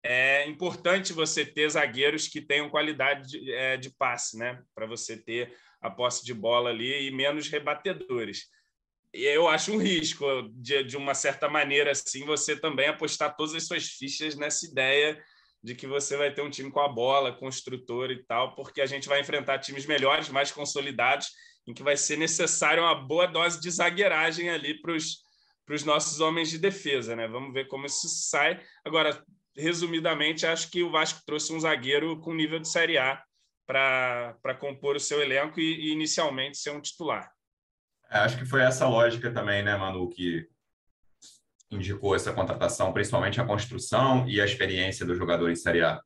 é importante você ter zagueiros que tenham qualidade de, é, de passe, né? para você ter a posse de bola ali e menos rebatedores eu acho um risco, de, de uma certa maneira, assim, você também apostar todas as suas fichas nessa ideia de que você vai ter um time com a bola, construtor e tal, porque a gente vai enfrentar times melhores, mais consolidados, em que vai ser necessário uma boa dose de zagueiragem ali para os nossos homens de defesa, né? Vamos ver como isso sai. Agora, resumidamente, acho que o Vasco trouxe um zagueiro com nível de Série A para compor o seu elenco e, e inicialmente ser um titular. É, acho que foi essa lógica também, né, Manu, que indicou essa contratação, principalmente a construção e a experiência do jogador em Série A.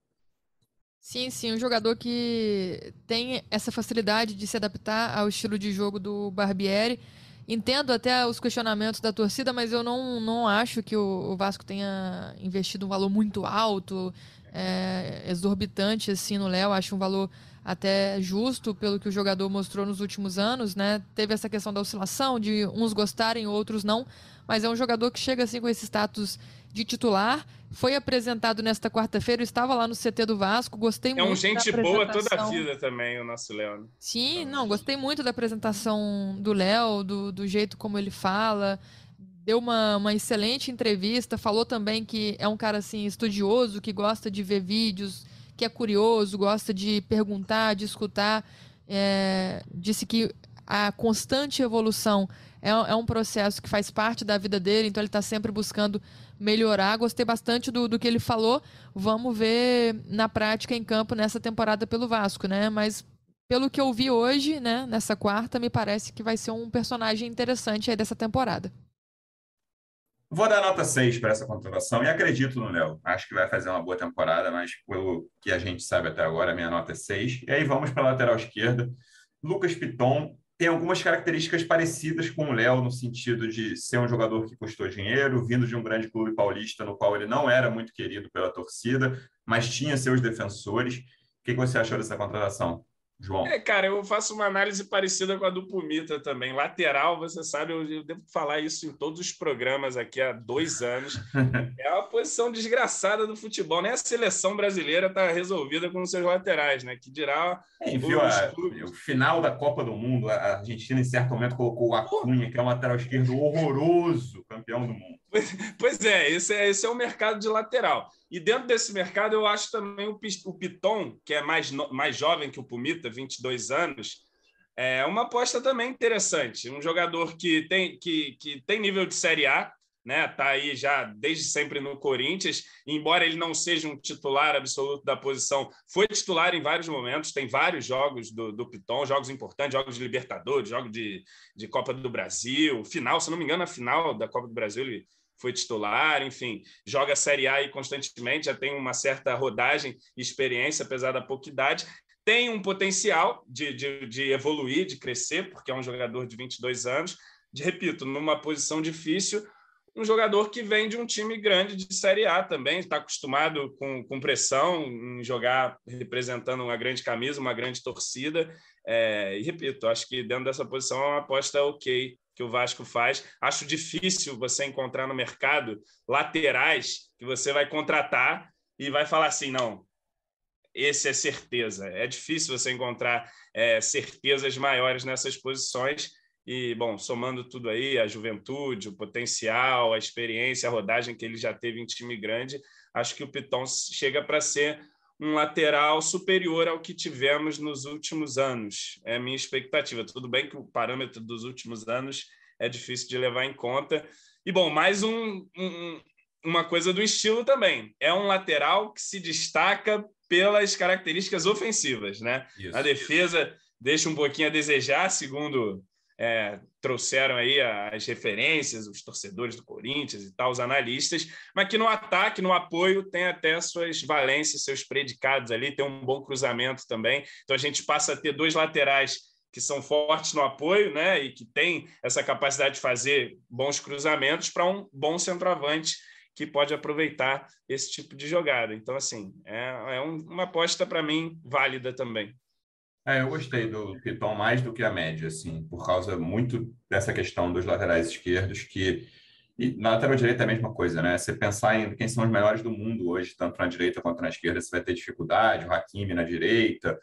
Sim, sim, um jogador que tem essa facilidade de se adaptar ao estilo de jogo do Barbieri. Entendo até os questionamentos da torcida, mas eu não, não acho que o, Vasco tenha investido um valor muito alto, é, exorbitante assim no Léo. Acho um valor até justo pelo que o jogador mostrou nos últimos anos, né? Teve essa questão da oscilação, de uns gostarem, outros não, mas é um jogador que chega assim com esse status de titular. Foi apresentado nesta quarta-feira, estava lá no CT do Vasco, gostei é muito. É um gente boa toda a vida também, o nosso Léo. Né? Sim, não, gostei muito da apresentação do Léo, do, do jeito como ele fala. Deu uma, uma excelente entrevista, falou também que é um cara assim estudioso, que gosta de ver vídeos que é curioso, gosta de perguntar, de escutar. É, disse que a constante evolução é, é, um processo que faz parte da vida dele, então ele está sempre buscando melhorar. Gostei bastante do, do que ele falou. Vamos ver na prática em campo nessa temporada pelo Vasco, né? Mas pelo que eu vi hoje, né, nessa quarta, me parece que vai ser um personagem interessante aí dessa temporada. Vou dar nota 6 para essa contratação e acredito no Léo. Acho que vai fazer uma boa temporada, mas pelo que a gente sabe até agora, minha nota é 6. E aí vamos para a lateral esquerda. Lucas Piton tem algumas características parecidas com o Léo, no sentido de ser um jogador que custou dinheiro, vindo de um grande clube paulista, no qual ele não era muito querido pela torcida, mas tinha seus defensores. O que você achou dessa contratação? João. É, cara, eu faço uma análise parecida com a do Pumita também. Lateral, você sabe, eu, devo falar isso em todos os programas aqui há dois anos. é uma posição desgraçada do futebol. Nem a seleção brasileira está resolvida com os seus laterais, né? Que dirá. É, viu a, o final da Copa do Mundo, a Argentina, em certo momento, colocou o Acunha, que é um lateral esquerdo horroroso, campeão do mundo. Pois é, esse é, esse é o mercado de lateral. E dentro desse mercado, eu acho também o, Piton, que é mais, mais jovem que o Pumita, 22 anos, é uma aposta também interessante. Um jogador que tem, que, que tem nível de Série A, né? Tá aí já desde sempre no Corinthians, embora ele não seja um titular absoluto da posição, foi titular em vários momentos, tem vários jogos do, do Piton, jogos importantes, jogos de Libertadores, jogos de, de Copa do Brasil, final, se não me engano, a final da Copa do Brasil ele foi titular, enfim, joga Série A aí constantemente, já tem uma certa rodagem e experiência, apesar da pouca idade. Tem um potencial de, de, de evoluir, de crescer, porque é um jogador de 22 anos. De, repito, numa posição difícil, um jogador que vem de um time grande de Série A também, está acostumado com, com pressão, em jogar representando uma grande camisa, uma grande torcida. É, e repito, acho que dentro dessa posição é uma aposta ok que o Vasco faz. Acho difícil você encontrar no mercado laterais que você vai contratar e vai falar assim, não, esse é certeza. É difícil você encontrar é, certezas maiores nessas posições. E, bom, somando tudo aí, a juventude, o potencial, a experiência, a rodagem que ele já teve em time grande, acho que o Piton chega para ser um lateral superior ao que tivemos nos últimos anos. É a minha expectativa. Tudo bem que o parâmetro dos últimos anos é difícil de levar em conta. E, bom, mais um, um, uma coisa do estilo também. É um lateral que se destaca pelas características ofensivas, né? Isso, a defesa isso. deixa um pouquinho a desejar, segundo é, trouxeram aí as referências, os torcedores do Corinthians e tal, os analistas, mas que no ataque, no apoio, tem até suas valências, seus predicados ali, tem um bom cruzamento também. Então a gente passa a ter dois laterais que são fortes no apoio, né, e que tem essa capacidade de fazer bons cruzamentos para um bom centroavante que pode aproveitar esse tipo de jogada. Então, assim, é, é um, uma aposta para mim válida também. É, eu gostei do Piton mais do que a média, assim, por causa muito dessa questão dos laterais esquerdos, que e na lateral direita é a mesma coisa, né? Você pensar em quem são os melhores do mundo hoje, tanto na direita quanto na esquerda, você vai ter dificuldade, o Hakimi na direita,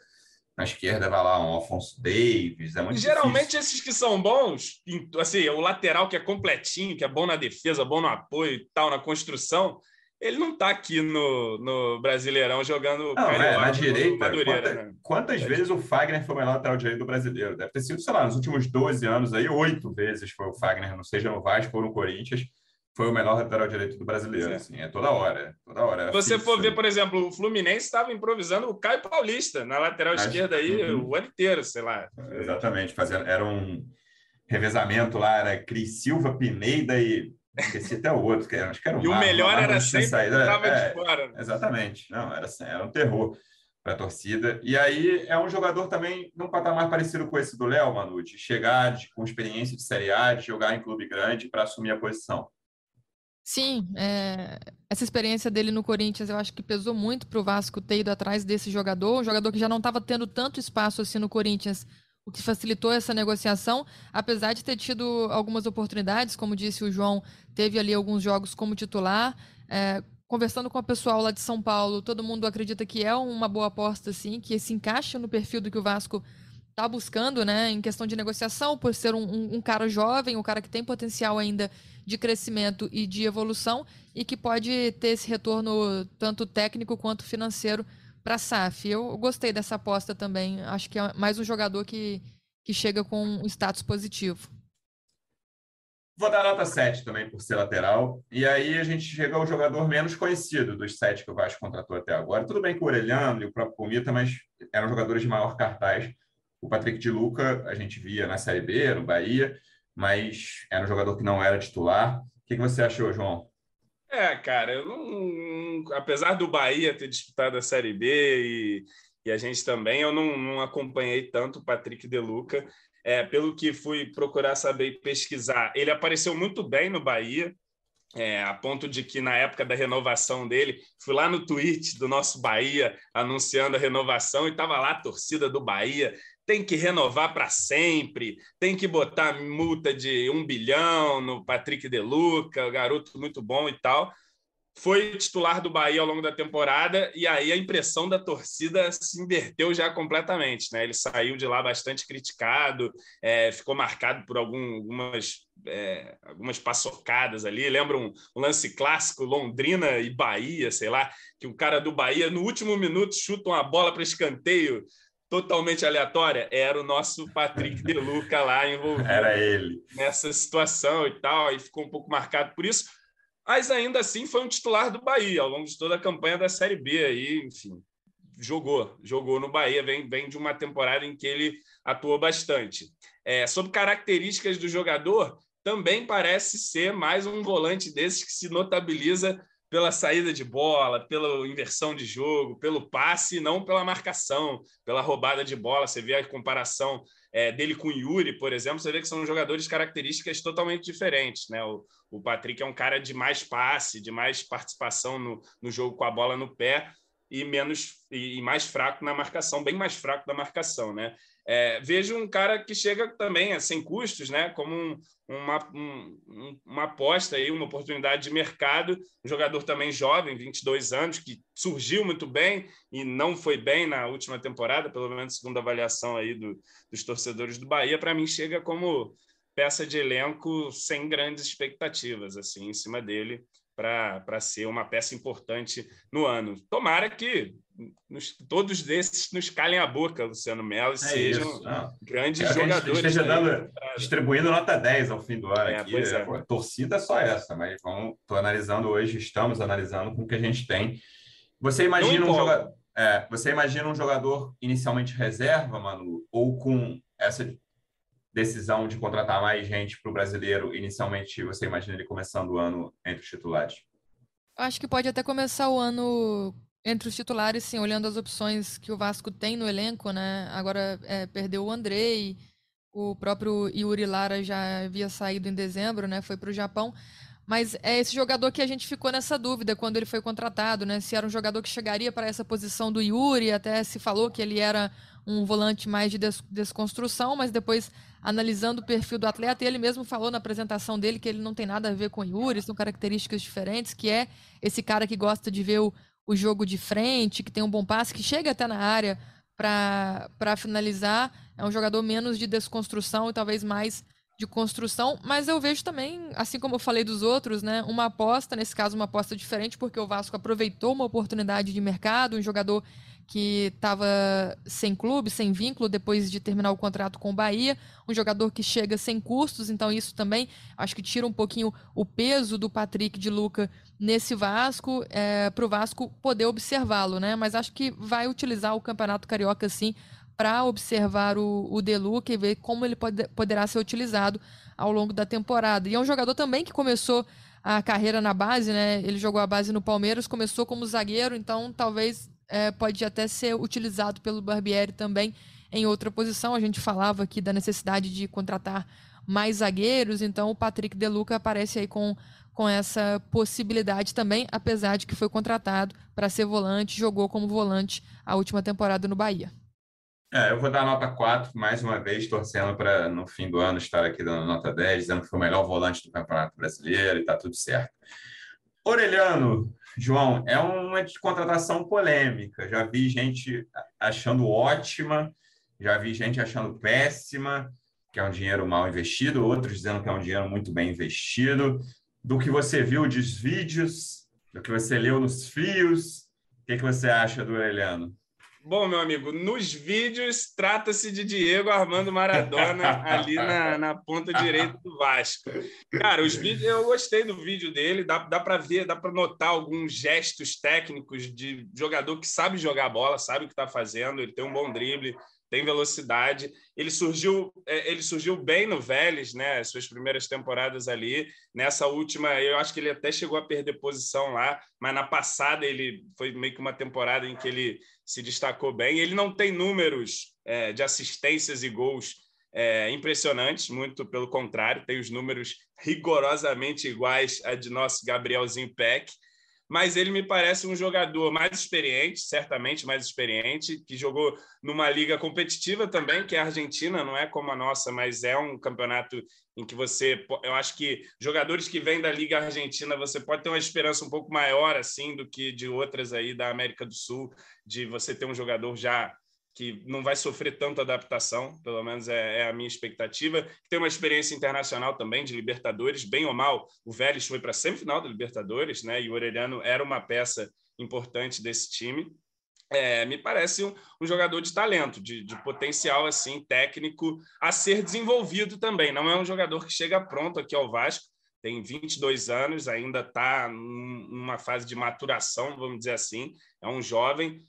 na esquerda vai lá um Alfonso Davis, é muito Geralmente difícil. esses que são bons, assim, o lateral que é completinho, que é bom na defesa, bom no apoio e tal, na construção, ele não está aqui no, no Brasileirão jogando não, é, na direita. Quanta, né? Quantas é vezes o Fagner foi o melhor lateral direito do brasileiro? Deve ter sido, sei lá, nos últimos 12 anos aí, oito vezes foi o Fagner, não seja no Vasco ou no Corinthians, foi o melhor lateral direito do brasileiro. É. Assim, é toda hora. Toda hora Se você for ver, por exemplo, o Fluminense estava improvisando o Caio Paulista na lateral Acho... esquerda aí uhum. o ano inteiro, sei lá. Exatamente, fazendo, era um revezamento lá, era Cris Silva, Pineda e Esqueci até o outro, que era, acho que era um E o melhor era sempre saída. que estava é, de fora. Né? Exatamente. Não, era, era um terror para a torcida. E aí é um jogador também num patamar parecido com esse do Léo, Manu, de chegar de, com experiência de Série A, de jogar em clube grande para assumir a posição. Sim, é, essa experiência dele no Corinthians eu acho que pesou muito para o Vasco ter ido atrás desse jogador, um jogador que já não estava tendo tanto espaço assim no Corinthians o que facilitou essa negociação, apesar de ter tido algumas oportunidades, como disse o João, teve ali alguns jogos como titular. É, conversando com o pessoal lá de São Paulo, todo mundo acredita que é uma boa aposta, sim, que se encaixa no perfil do que o Vasco está buscando, né, em questão de negociação, por ser um, um, um, cara jovem, um cara que tem potencial ainda de crescimento e de evolução e que pode ter esse retorno tanto técnico quanto financeiro para SAF. Eu gostei dessa aposta também. Acho que é mais um jogador que, que chega com um status positivo. Vou dar nota 7 também por ser lateral. E aí a gente chega ao jogador menos conhecido dos sete que o Vasco contratou até agora. Tudo bem com o Orelhano e o próprio Comita, mas eram jogadores de maior cartaz. O Patrick de Luca a gente via na Série B, no Bahia, mas era um jogador que não era titular. O que, você achou, João? É, cara, eu não, apesar do Bahia ter disputado a Série B e, e a gente também, eu não, não acompanhei tanto o Patrick De Luca. É, pelo que fui procurar saber e pesquisar, ele apareceu muito bem no Bahia, é, a ponto de que na época da renovação dele, fui lá no tweet do nosso Bahia anunciando a renovação e estava lá a torcida do Bahia. Tem que renovar para sempre, tem que botar multa de um bilhão no Patrick De Luca, garoto muito bom e tal foi titular do Bahia ao longo da temporada e aí a impressão da torcida se inverteu já completamente, né? Ele saiu de lá bastante criticado, é, ficou marcado por algum, algumas é, algumas paçocadas ali. Lembra um, um, lance clássico Londrina e Bahia, sei lá, que o cara do Bahia no último minuto chuta uma bola para escanteio totalmente aleatória, era o nosso Patrick De Luca lá envolvido. Era ele. Nessa situação e tal, e ficou um pouco marcado por isso mas ainda assim foi um titular do Bahia ao longo de toda a campanha da Série B. Aí, enfim, jogou, jogou no Bahia, vem, vem de uma temporada em que ele atuou bastante. É, sobre características do jogador, também parece ser mais um volante desses que se notabiliza pela saída de bola, pela inversão de jogo, pelo passe, não pela marcação, pela roubada de bola. Você vê a comparação é, dele com o Yuri, por exemplo, você vê que são jogadores de características totalmente diferentes. Né? O, o Patrick é um cara de mais passe, de mais participação no, no jogo com a bola no pé e menos e mais fraco na marcação, bem mais fraco na marcação, né? É, vejo um cara que chega também a sem custos, né? Como um, uma, um, uma aposta aí, uma oportunidade de mercado, um jogador também jovem, 22 anos, que surgiu muito bem e não foi bem na última temporada, pelo menos segundo a avaliação aí do, dos torcedores do Bahia, para mim chega como peça de elenco sem grandes expectativas assim em cima dele para ser uma peça importante no ano. Tomara que nos, todos desses nos calem a boca, Luciano Melo, é sejam grandes é, jogadores. esteja dando, distribuindo nota 10 ao fim do ano. É, aqui. É. Pô, torcida é só essa, mas estou analisando hoje, estamos analisando com o que a gente tem. Você imagina um jogador. É, você imagina um jogador inicialmente reserva, Manu, ou com essa decisão de contratar mais gente para o brasileiro, inicialmente você imagina ele começando o ano entre os titulares? Acho que pode até começar o ano entre os titulares, sim, olhando as opções que o Vasco tem no elenco, né? Agora é, perdeu o Andrei, o próprio Yuri Lara já havia saído em dezembro, né? Foi para o Japão. Mas é esse jogador que a gente ficou nessa dúvida quando ele foi contratado, né? Se era um jogador que chegaria para essa posição do Yuri, até se falou que ele era um volante mais de des desconstrução, mas depois, analisando o perfil do atleta, ele mesmo falou na apresentação dele que ele não tem nada a ver com o Yuri, são características diferentes, que é esse cara que gosta de ver o, o jogo de frente, que tem um bom passe, que chega até na área para finalizar. É um jogador menos de desconstrução e talvez mais de construção, mas eu vejo também, assim como eu falei dos outros, né, uma aposta, nesse caso uma aposta diferente, porque o Vasco aproveitou uma oportunidade de mercado, um jogador que estava sem clube, sem vínculo depois de terminar o contrato com o Bahia, um jogador que chega sem custos, então isso também acho que tira um pouquinho o peso do Patrick de Luca nesse Vasco, é, para o Vasco poder observá-lo, né? Mas acho que vai utilizar o Campeonato Carioca sim para observar o, o De Luca e ver como ele pode, poderá ser utilizado ao longo da temporada. E é um jogador também que começou a carreira na base, né? Ele jogou a base no Palmeiras, começou como zagueiro, então talvez é, pode até ser utilizado pelo Barbieri também em outra posição. A gente falava aqui da necessidade de contratar mais zagueiros, então o Patrick De Luca aparece aí com, com essa possibilidade também, apesar de que foi contratado para ser volante, jogou como volante a última temporada no Bahia. É, eu vou dar nota 4, mais uma vez, torcendo para no fim do ano estar aqui dando nota 10, dizendo que foi o melhor volante do Campeonato Brasileiro e está tudo certo. Orelhano, João, é uma contratação polêmica. Já vi gente achando ótima, já vi gente achando péssima, que é um dinheiro mal investido, outros dizendo que é um dinheiro muito bem investido. Do que você viu dos vídeos, do que você leu nos fios, o que, que você acha do Aureliano? Bom, meu amigo, nos vídeos trata-se de Diego Armando Maradona ali na, na ponta direita do Vasco. Cara, os vídeos, eu gostei do vídeo dele, dá, dá para ver, dá para notar alguns gestos técnicos de jogador que sabe jogar bola, sabe o que está fazendo, ele tem um bom drible, tem velocidade. Ele surgiu, é, ele surgiu bem no Vélez, né? Suas primeiras temporadas ali. Nessa última, eu acho que ele até chegou a perder posição lá, mas na passada ele foi meio que uma temporada em que ele se destacou bem. Ele não tem números é, de assistências e gols é, impressionantes, muito pelo contrário, tem os números rigorosamente iguais a de nosso Gabrielzinho Peck mas ele me parece um jogador mais experiente, certamente mais experiente, que jogou numa liga competitiva também, que é a Argentina, não é como a nossa, mas é um campeonato em que você, eu acho que jogadores que vêm da liga argentina, você pode ter uma esperança um pouco maior assim do que de outras aí da América do Sul, de você ter um jogador já que não vai sofrer tanta adaptação, pelo menos é, é, a minha expectativa. Tem uma experiência internacional também de Libertadores, bem ou mal. O Vélez foi para a semifinal da Libertadores, né? E o Orelhano era uma peça importante desse time. É, me parece um, um, jogador de talento, de, de, potencial assim técnico a ser desenvolvido também. Não é um jogador que chega pronto aqui ao Vasco. Tem 22 anos, ainda está numa fase de maturação, vamos dizer assim. É um jovem,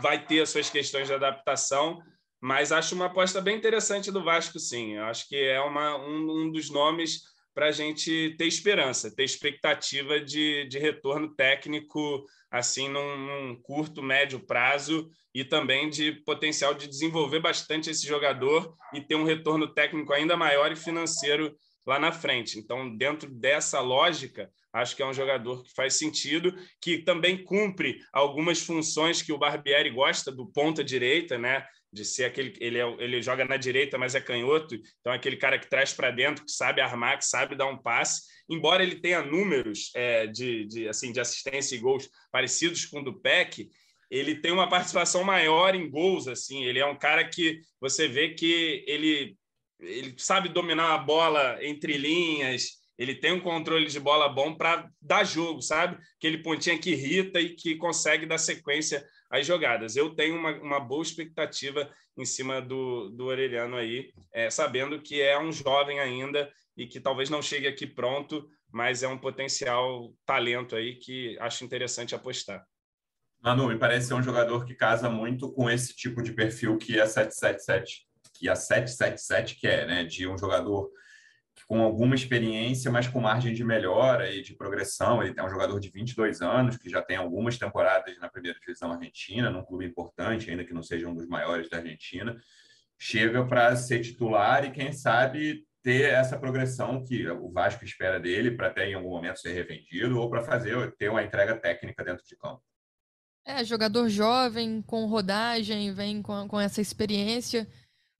vai ter as suas questões de adaptação, mas acho uma aposta bem interessante do Vasco, sim. Eu acho que é uma, um, um dos nomes para a gente ter esperança, ter expectativa de, de retorno técnico assim num, num, curto, médio prazo e também de potencial de desenvolver bastante esse jogador e ter um retorno técnico ainda maior e financeiro lá na frente. Então, dentro dessa lógica, acho que é um jogador que faz sentido, que também cumpre algumas funções que o Barbieri gosta do ponta direita, né? De ser aquele ele é, ele joga na direita, mas é canhoto, então é aquele cara que traz para dentro, que sabe armar, que sabe dar um passe. Embora ele tenha números é, de, de assim de assistência e gols parecidos com o do Peck, ele tem uma participação maior em gols assim. Ele é um cara que você vê que ele ele sabe dominar a bola entre linhas, ele tem um controle de bola bom para dar jogo, sabe? Aquele pontinho que irrita e que consegue dar sequência às jogadas. Eu tenho uma, uma boa expectativa em cima do, do Orelhano aí, é, sabendo que é um jovem ainda e que talvez não chegue aqui pronto, mas é um potencial talento aí que acho interessante apostar. Manu, me parece ser um jogador que casa muito com esse tipo de perfil que a 777 que a 777 quer, né? De um jogador com alguma experiência, mas com margem de melhora e de progressão. Ele é um jogador de 22 anos, que já tem algumas temporadas na primeira divisão argentina, num clube importante, ainda que não seja um dos maiores da Argentina. Chega para ser titular e, quem sabe, ter essa progressão que o Vasco espera dele para até em algum momento ser revendido ou para fazer ter uma entrega técnica dentro de campo. É, jogador jovem, com rodagem, vem com, com essa experiência.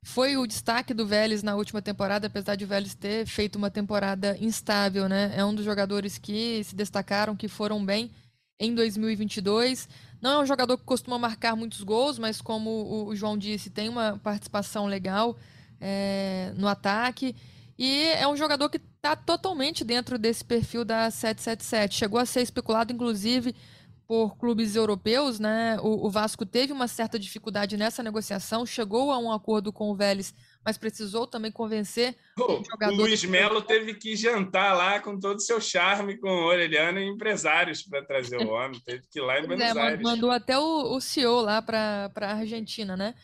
Foi o destaque do Vélez na última temporada, apesar de o Vélez ter feito uma temporada instável, né? É um dos jogadores que se destacaram, que foram bem em 2022. Não é um jogador que costuma marcar muitos gols, mas como o João disse, tem uma participação legal é, no ataque. E é um jogador que está totalmente dentro desse perfil da 777. Chegou a ser especulado, inclusive, por clubes europeus, né? O, o, Vasco teve uma certa dificuldade nessa negociação, chegou a um acordo com o Vélez, mas precisou também convencer oh, o jogador. O Luiz Melo teve que jantar lá com todo o seu charme com o Orelhano e empresários para trazer o homem, teve que ir lá em Buenos é, Aires. Mandou até o, o CEO lá para a Argentina, né?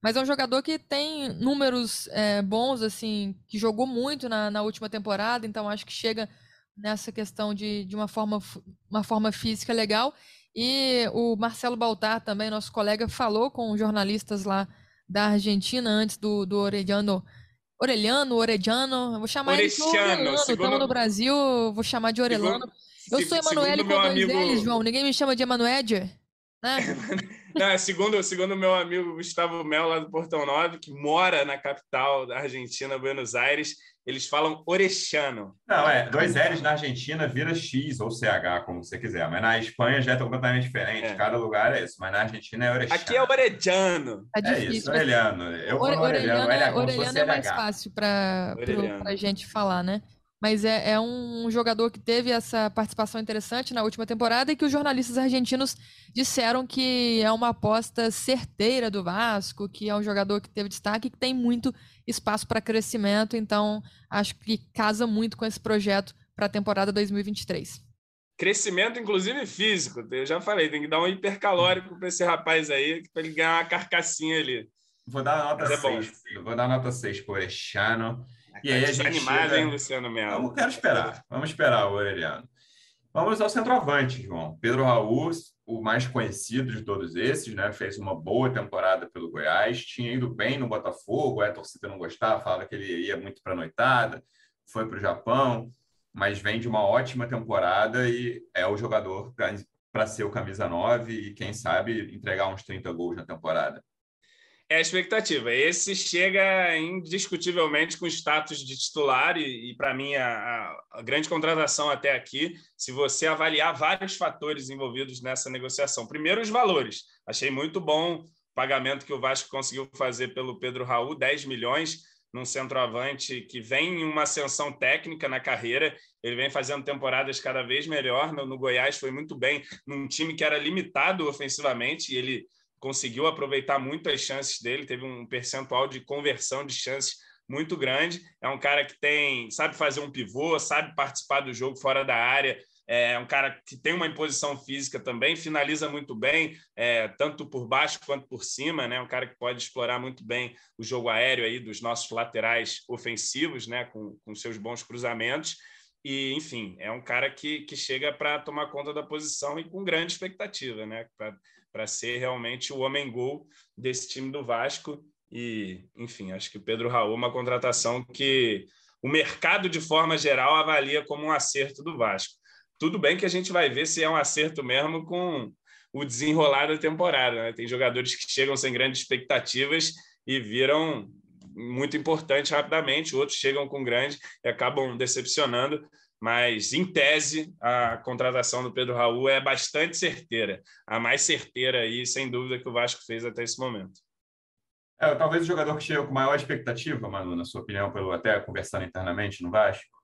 Mas é um jogador que tem números é, bons, assim, que jogou muito na, na última temporada, então acho que chega nessa questão de, de uma, forma, uma forma física legal. E o Marcelo Baltar também, nosso colega, falou com jornalistas lá da Argentina antes do, do Orellano. Orelhano, Orejano, vou chamar ele de Orelano. Estamos no Brasil, vou chamar de Orelano. eu sou Emanuele com dois amigo... L's, João. Ninguém me chama de Emanuele, né? Não, segundo, segundo meu amigo Gustavo Melo, lá do Portão 9, que mora na capital da Argentina, Buenos Aires, eles falam orechano. Não, é, dois L's na Argentina vira X ou CH, como você quiser, mas na Espanha já é completamente diferente, é. cada lugar é isso, mas na Argentina é orechano. Aqui é orejano. É, é isso, orelhano. Eu vou orelhano, orelhano, é, orelhano é mais fácil para a gente falar, né? Mas é, é, um jogador que teve essa participação interessante na última temporada e que os jornalistas argentinos disseram que é uma aposta certeira do Vasco, que é um jogador que teve destaque e que tem muito espaço para crescimento, então acho que casa muito com esse projeto para a temporada 2023. Crescimento, inclusive físico. Eu já falei, tem que dar um hipercalórico para esse rapaz aí, para ele ganhar uma carcassinha ali. Vou dar nota 6. É Vou dar nota 6 por Orechano. E aí a gente animado, chega... hein, Luciano Melo? Vamos, quero esperar. Vamos esperar o Aureliano. Vamos ao centroavante, João. Pedro Raul, o mais conhecido de todos esses, né? Fez uma boa temporada pelo Goiás, tinha ido bem no Botafogo, a torcida não gostava, falava que ele ia muito para a noitada, foi para o Japão, mas vem de uma ótima temporada e é o jogador para ser o camisa 9 e, quem sabe, entregar uns 30 gols na temporada. É a expectativa. Esse chega indiscutivelmente com status de titular e, e para mim, a, a, grande contratação até aqui, se você avaliar vários fatores envolvidos nessa negociação. Primeiro, os valores. Achei muito bom o pagamento que o Vasco conseguiu fazer pelo Pedro Raul, 10 milhões, num centroavante que vem em uma ascensão técnica na carreira. Ele vem fazendo temporadas cada vez melhor. No, no Goiás foi muito bem, num time que era limitado ofensivamente, e ele conseguiu aproveitar muito as chances dele, teve um percentual de conversão de chances muito grande. É um cara que tem, sabe fazer um pivô, sabe participar do jogo fora da área. É um cara que tem uma imposição física também, finaliza muito bem, é, tanto por baixo quanto por cima, né? Um cara que pode explorar muito bem o jogo aéreo aí dos nossos laterais ofensivos, né? Com, com seus bons cruzamentos. E, enfim, é um cara que, que chega para tomar conta da posição e com grande expectativa, né? Pra, para ser realmente o homem-gol desse time do Vasco. E, enfim, acho que o Pedro Raul é uma contratação que o mercado, de forma geral, avalia como um acerto do Vasco. Tudo bem que a gente vai ver se é um acerto mesmo com o desenrolar da temporada. Né? Tem jogadores que chegam sem grandes expectativas e viram muito importante rapidamente, outros chegam com grande e acabam decepcionando mas em tese a contratação do Pedro Raul é bastante certeira, a mais certeira aí, sem dúvida, que o Vasco fez até esse momento. É, talvez o jogador que chega com maior expectativa, Manu, na sua opinião, pelo até conversando internamente no Vasco.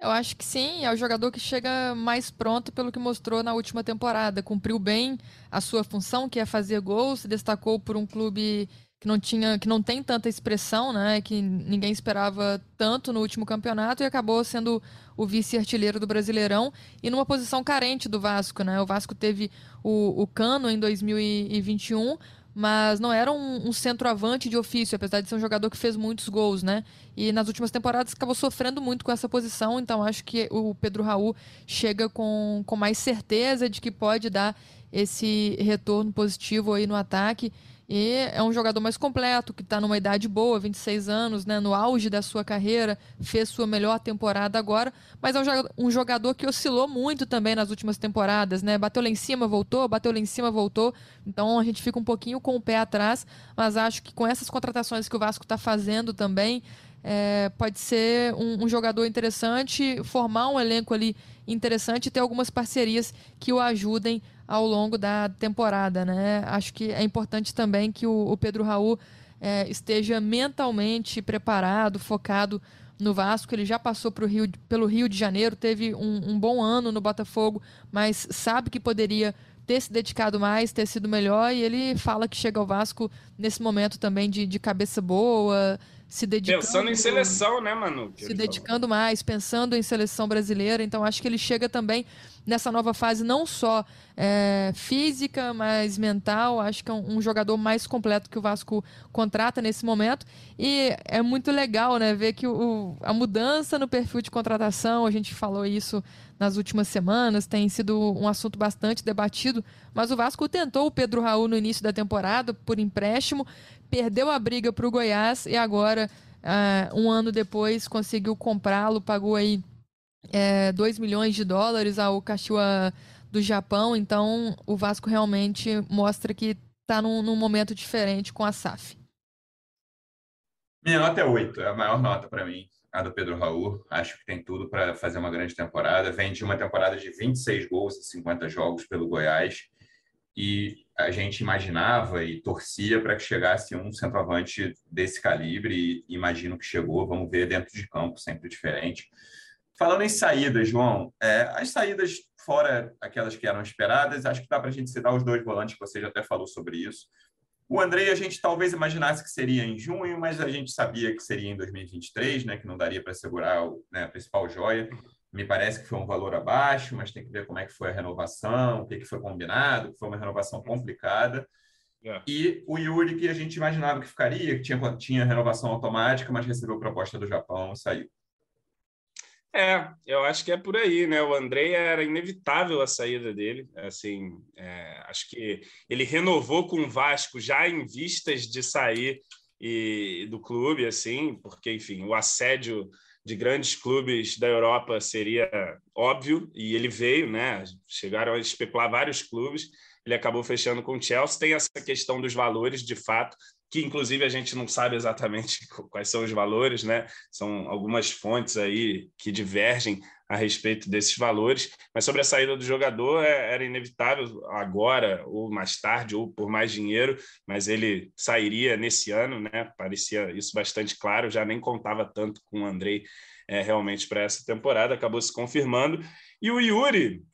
Eu acho que sim, é o jogador que chega mais pronto pelo que mostrou na última temporada. Cumpriu bem a sua função, que é fazer gols, se destacou por um clube que não tinha, que não tem tanta expressão, né, que ninguém esperava tanto no último campeonato e acabou sendo o vice-artilheiro do Brasileirão e numa posição carente do Vasco, né? O Vasco teve o, o Cano em 2021, mas não era um, um, centroavante de ofício, apesar de ser um jogador que fez muitos gols, né? E nas últimas temporadas acabou sofrendo muito com essa posição, então acho que o Pedro Raul chega com, com mais certeza de que pode dar esse retorno positivo aí no ataque. E é um jogador mais completo, que está numa idade boa, 26 anos, né, no auge da sua carreira, fez sua melhor temporada agora, mas é um jogador que oscilou muito também nas últimas temporadas, né? Bateu lá em cima, voltou, bateu lá em cima, voltou. Então a gente fica um pouquinho com o pé atrás, mas acho que com essas contratações que o Vasco está fazendo também, é, pode ser um, um, jogador interessante, formar um elenco ali interessante e ter algumas parcerias que o ajudem ao longo da temporada, né? Acho que é importante também que o, o Pedro Raul é, esteja mentalmente preparado, focado no Vasco. Ele já passou Rio, pelo Rio de Janeiro, teve um, um bom ano no Botafogo, mas sabe que poderia ter se dedicado mais, ter sido melhor, e ele fala que chega ao Vasco nesse momento também de, de cabeça boa, se dedicando. Pensando em seleção, né, Manu? Se dedicando falou. mais, pensando em seleção brasileira. Então, acho que ele chega também nessa nova fase, não só é, física, mas mental. Acho que é um, jogador mais completo que o Vasco contrata nesse momento. E é muito legal, né, ver que o, a mudança no perfil de contratação, a gente falou isso nas últimas semanas, tem sido um assunto bastante debatido. Mas o Vasco tentou o Pedro Raul no início da temporada por empréstimo, perdeu a briga para o Goiás e agora, uh, um ano depois, conseguiu comprá-lo, pagou aí é, 2 milhões de dólares ao Kashiwa do Japão. Então, o Vasco realmente mostra que está num, num, momento diferente com a SAF. Minha nota é 8, é a maior nota para mim, a do Pedro Raul. Acho que tem tudo para fazer uma grande temporada. Vem de uma temporada de 26 gols e 50 jogos pelo Goiás e a gente imaginava e torcia para que chegasse um centroavante desse calibre e imagino que chegou, vamos ver dentro de campo, sempre diferente. Falando em saídas, João, é, as saídas fora aquelas que eram esperadas, acho que dá para a gente citar os dois volantes, que você já até falou sobre isso. O Andrei, a gente talvez imaginasse que seria em junho, mas a gente sabia que seria em 2023, né, que não daria para segurar o, né, a principal joia. Me parece que foi um valor abaixo, mas tem que ver como é que foi a renovação, o que, que foi combinado, que foi uma renovação complicada. É. E o Yuri, que a gente imaginava que ficaria, que tinha, tinha renovação automática, mas recebeu proposta do Japão e saiu. É, eu acho que é por aí, né? O André era inevitável a saída dele. Assim, é, acho que ele renovou com o Vasco já em vistas de sair e, do clube, assim, porque, enfim, o assédio de grandes clubes da Europa seria óbvio e ele veio, né? Chegaram a especular vários clubes. Ele acabou fechando com o Chelsea. Tem essa questão dos valores, de fato que inclusive a gente não sabe exatamente quais são os valores, né? São algumas fontes aí que divergem a respeito desses valores, mas sobre a saída do jogador é, era inevitável agora ou mais tarde ou por mais dinheiro, mas ele sairia nesse ano, né? Parecia isso bastante claro, já nem contava tanto com o Andrei é, realmente para essa temporada, acabou se confirmando. E o Yuri,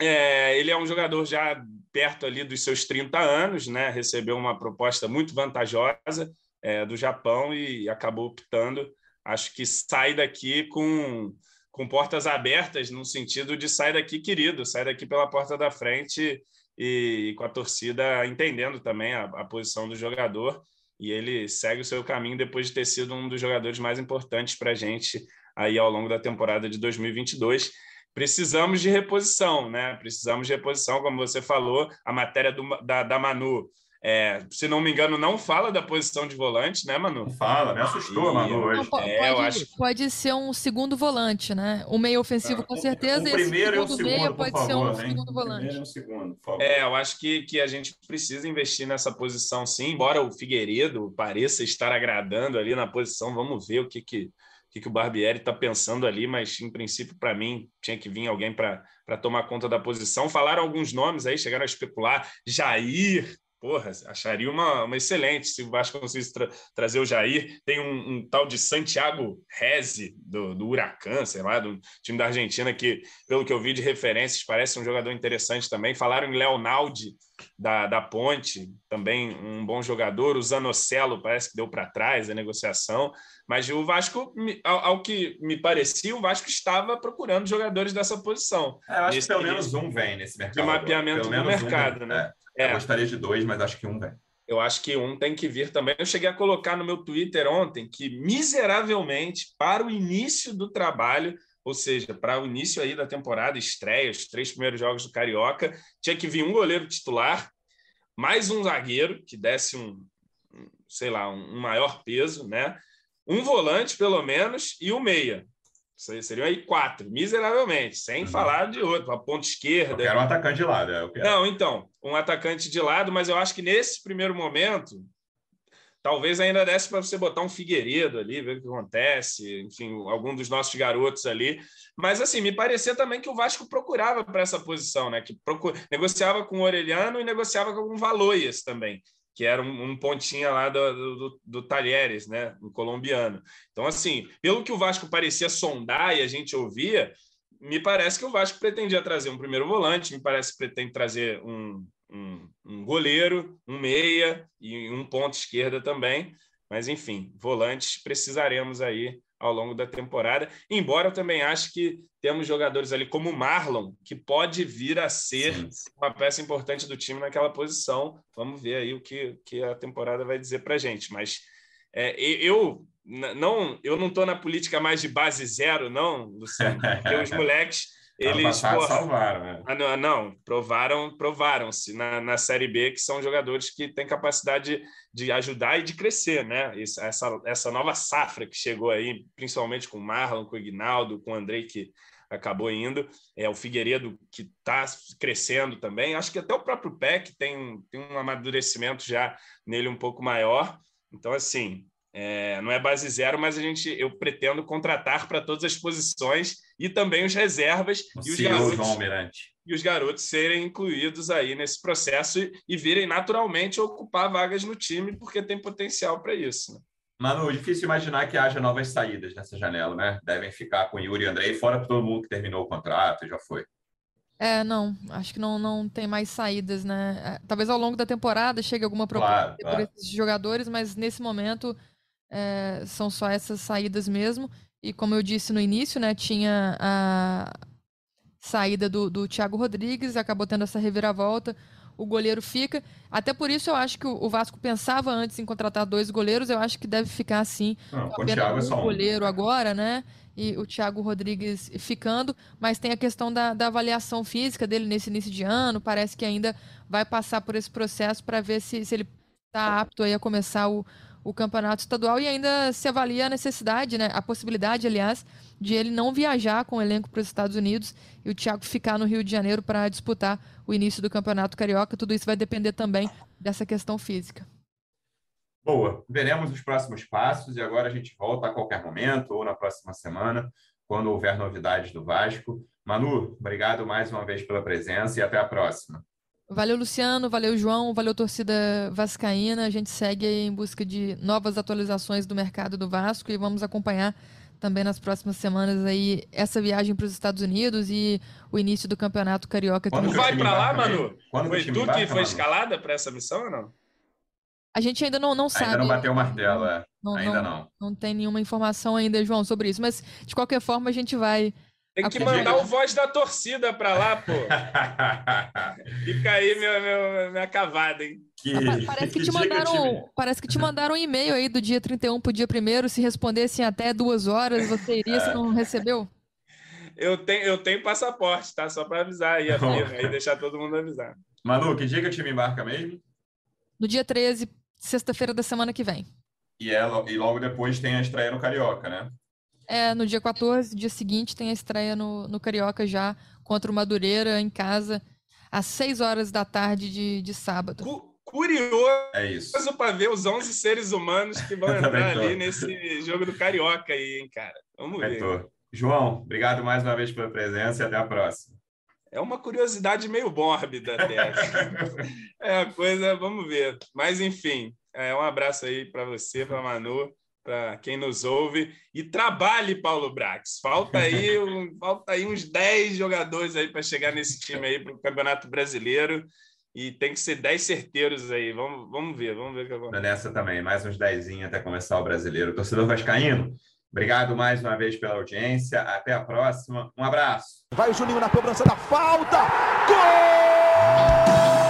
é, ele é um jogador já perto ali dos seus 30 anos, né? Recebeu uma proposta muito vantajosa é, do Japão e acabou optando. Acho que sai daqui com, com portas abertas, no sentido de sai daqui querido, sai daqui pela porta da frente e, e com a torcida entendendo também a, a posição do jogador. E ele segue o seu caminho depois de ter sido um dos jogadores mais importantes para a gente aí ao longo da temporada de 2022 precisamos de reposição, né? Precisamos de reposição, como você falou, a matéria do, da, da Manu. É, se não me engano, não fala da posição de volante, né, Manu? Fala, me assustou, e, Manu, hoje. Não, pode, é, eu acho... pode ser um segundo volante, né? O meio ofensivo, com certeza. O primeiro e o segundo, meio pode favor, ser um hein? segundo volante. Um segundo, por favor. É, eu acho que, que a gente precisa investir nessa posição, sim. Embora o Figueiredo pareça estar agradando ali na posição, vamos ver o que, que que, que o Barbieri está pensando ali, mas em princípio, para mim, tinha que vir alguém para tomar conta da posição. Falaram alguns nomes aí, chegaram a especular. Jair, porra, acharia uma, uma excelente se o Vasco conseguisse tra trazer o Jair. Tem um, um, tal de Santiago Reze, do, do Huracan, sei lá, do time da Argentina, que, pelo que eu vi de referências, parece um jogador interessante também. Falaram em Leonaldi, da, da Ponte, também um bom jogador. O Zanocelo parece que deu para trás a negociação. Mas o Vasco, ao, ao, que me parecia, o Vasco estava procurando jogadores dessa posição. É, eu acho que pelo menos um vem nesse mercado. De mapeamento do mercado, um né? É. É. Eu gostaria de dois, mas acho que um vem. Eu acho que um tem que vir também. Eu cheguei a colocar no meu Twitter ontem que, miseravelmente, para o início do trabalho, ou seja, para o início aí da temporada, estreia, os três primeiros jogos do Carioca, tinha que vir um goleiro titular, mais um zagueiro que desse um, sei lá, um maior peso, né? Um volante, pelo menos, e o um meia. Seriam aí quatro, miseravelmente, sem uhum. falar de outro, a ponta esquerda. Eu quero um atacante de lado. É, Não, então, um atacante de lado, mas eu acho que nesse primeiro momento, talvez ainda desse para você botar um Figueiredo ali, ver o que acontece, enfim, algum dos nossos garotos ali. Mas, assim, me parecia também que o Vasco procurava para essa posição, né? Que procur... negociava com o Orelhano e negociava com o Valoias também que era um, um pontinha lá do, do, do Talheres, né, um colombiano. Então, assim, pelo que o Vasco parecia sondar e a gente ouvia, me parece que o Vasco pretendia trazer um primeiro volante, me parece que pretende trazer um, um, um goleiro, um meia e um ponto esquerda também. Mas, enfim, volantes precisaremos aí ao longo da temporada. Embora eu também acho que temos jogadores ali como o Marlon, que pode vir a ser Sim. uma peça importante do time naquela posição. Vamos ver aí o que, que a temporada vai dizer para gente. Mas é, eu não eu não estou na política mais de base zero, não, Luciano, porque os moleques eles salvaram, né? ah, não, não, provaram, provaram-se na, na Série B que são jogadores que têm capacidade de, de ajudar e de crescer, né? Essa, essa nova safra que chegou aí, principalmente com o Marlon, com o Ignaldo, com o Andrei, que acabou indo, é o Figueiredo que está crescendo também. Acho que até o próprio Peck tem, tem um amadurecimento já nele um pouco maior. Então, assim, é, não é base zero, mas a gente, eu pretendo contratar para todas as posições e também os reservas o e os garotos e os garotos serem incluídos aí nesse processo e, e virem naturalmente ocupar vagas no time porque tem potencial para isso. Né? Manu, difícil imaginar que haja novas saídas nessa janela, né? Devem ficar com Yuri e Andrei fora todo mundo que terminou o contrato e já foi. É, não, acho que não, não tem mais saídas, né? É, talvez ao longo da temporada chegue alguma proposta claro, por claro. esses jogadores, mas nesse momento é, são só essas saídas mesmo. E como eu disse no início, né, tinha a saída do, do Thiago Rodrigues, acabou tendo essa reviravolta o goleiro fica. Até por isso eu acho que o Vasco pensava antes em contratar dois goleiros, eu acho que deve ficar assim. Não, com apenas um goleiro agora, né? E o Thiago Rodrigues ficando, mas tem a questão da, da avaliação física dele nesse início de ano. Parece que ainda vai passar por esse processo para ver se, se ele está apto aí a começar o, o campeonato estadual e ainda se avalia a necessidade, né, a possibilidade, aliás, de ele não viajar com o elenco para os Estados Unidos e o Thiago ficar no Rio de Janeiro para disputar o início do Campeonato Carioca. Tudo isso vai depender também dessa questão física. Boa, veremos os próximos passos e agora a gente volta a qualquer momento ou na próxima semana, quando houver novidades do Vasco. Manu, obrigado mais uma vez pela presença e até a próxima. Valeu, Luciano. Valeu, João. Valeu, torcida vascaína. A gente segue em busca de novas atualizações do mercado do Vasco e vamos acompanhar também nas próximas semanas aí essa viagem para os Estados Unidos e o início do Campeonato Carioca. Quando vai para lá, Manu? Quando foi tu que foi escalada para essa missão ou não? A gente ainda não, não sabe. Ainda não bateu o martelo, é. Não, ainda não, não. Não tem nenhuma informação ainda, João, sobre isso. Mas, de qualquer forma, a gente vai tem que mandar o voz da torcida para lá, pô. Fica aí minha, minha, minha cavada, hein? Que, parece, que te mandaram, parece que te mandaram um e-mail aí do dia 31 para o dia 1 se respondessem até duas horas, você iria, se não recebeu? Eu tenho, eu tenho passaporte, tá? Só para avisar aí, aí deixar todo mundo avisar. Manu, que dia que o time embarca mesmo? No dia 13, sexta-feira da semana que vem. E, é, e logo depois tem a estreia no Carioca, né? É, no dia 14, dia seguinte, tem a estreia no, no Carioca já, contra o Madureira, em casa, às 6 horas da tarde de, de sábado. Cu curioso é isso. para ver os 11 seres humanos que vão entrar ali nesse jogo do Carioca aí, hein, cara. Vamos ver. João, obrigado mais uma vez pela presença e até a próxima. É uma curiosidade meio mórbida até. é uma coisa, vamos ver. Mas, enfim, é, um abraço aí para você, para Manu para quem nos ouve. E trabalhe, Paulo Brax. Falta aí, um, falta aí uns 10 jogadores aí para chegar nesse time aí para o Campeonato Brasileiro. E tem que ser 10 certeiros aí. Vamos, vamos ver, vamos ver o que acontece. Nessa também, mais uns 10 até começar o brasileiro. Torcedor Vascaíno, obrigado mais uma vez pela audiência. Até a próxima. Um abraço. Vai o Juninho na cobrança da falta. Gol!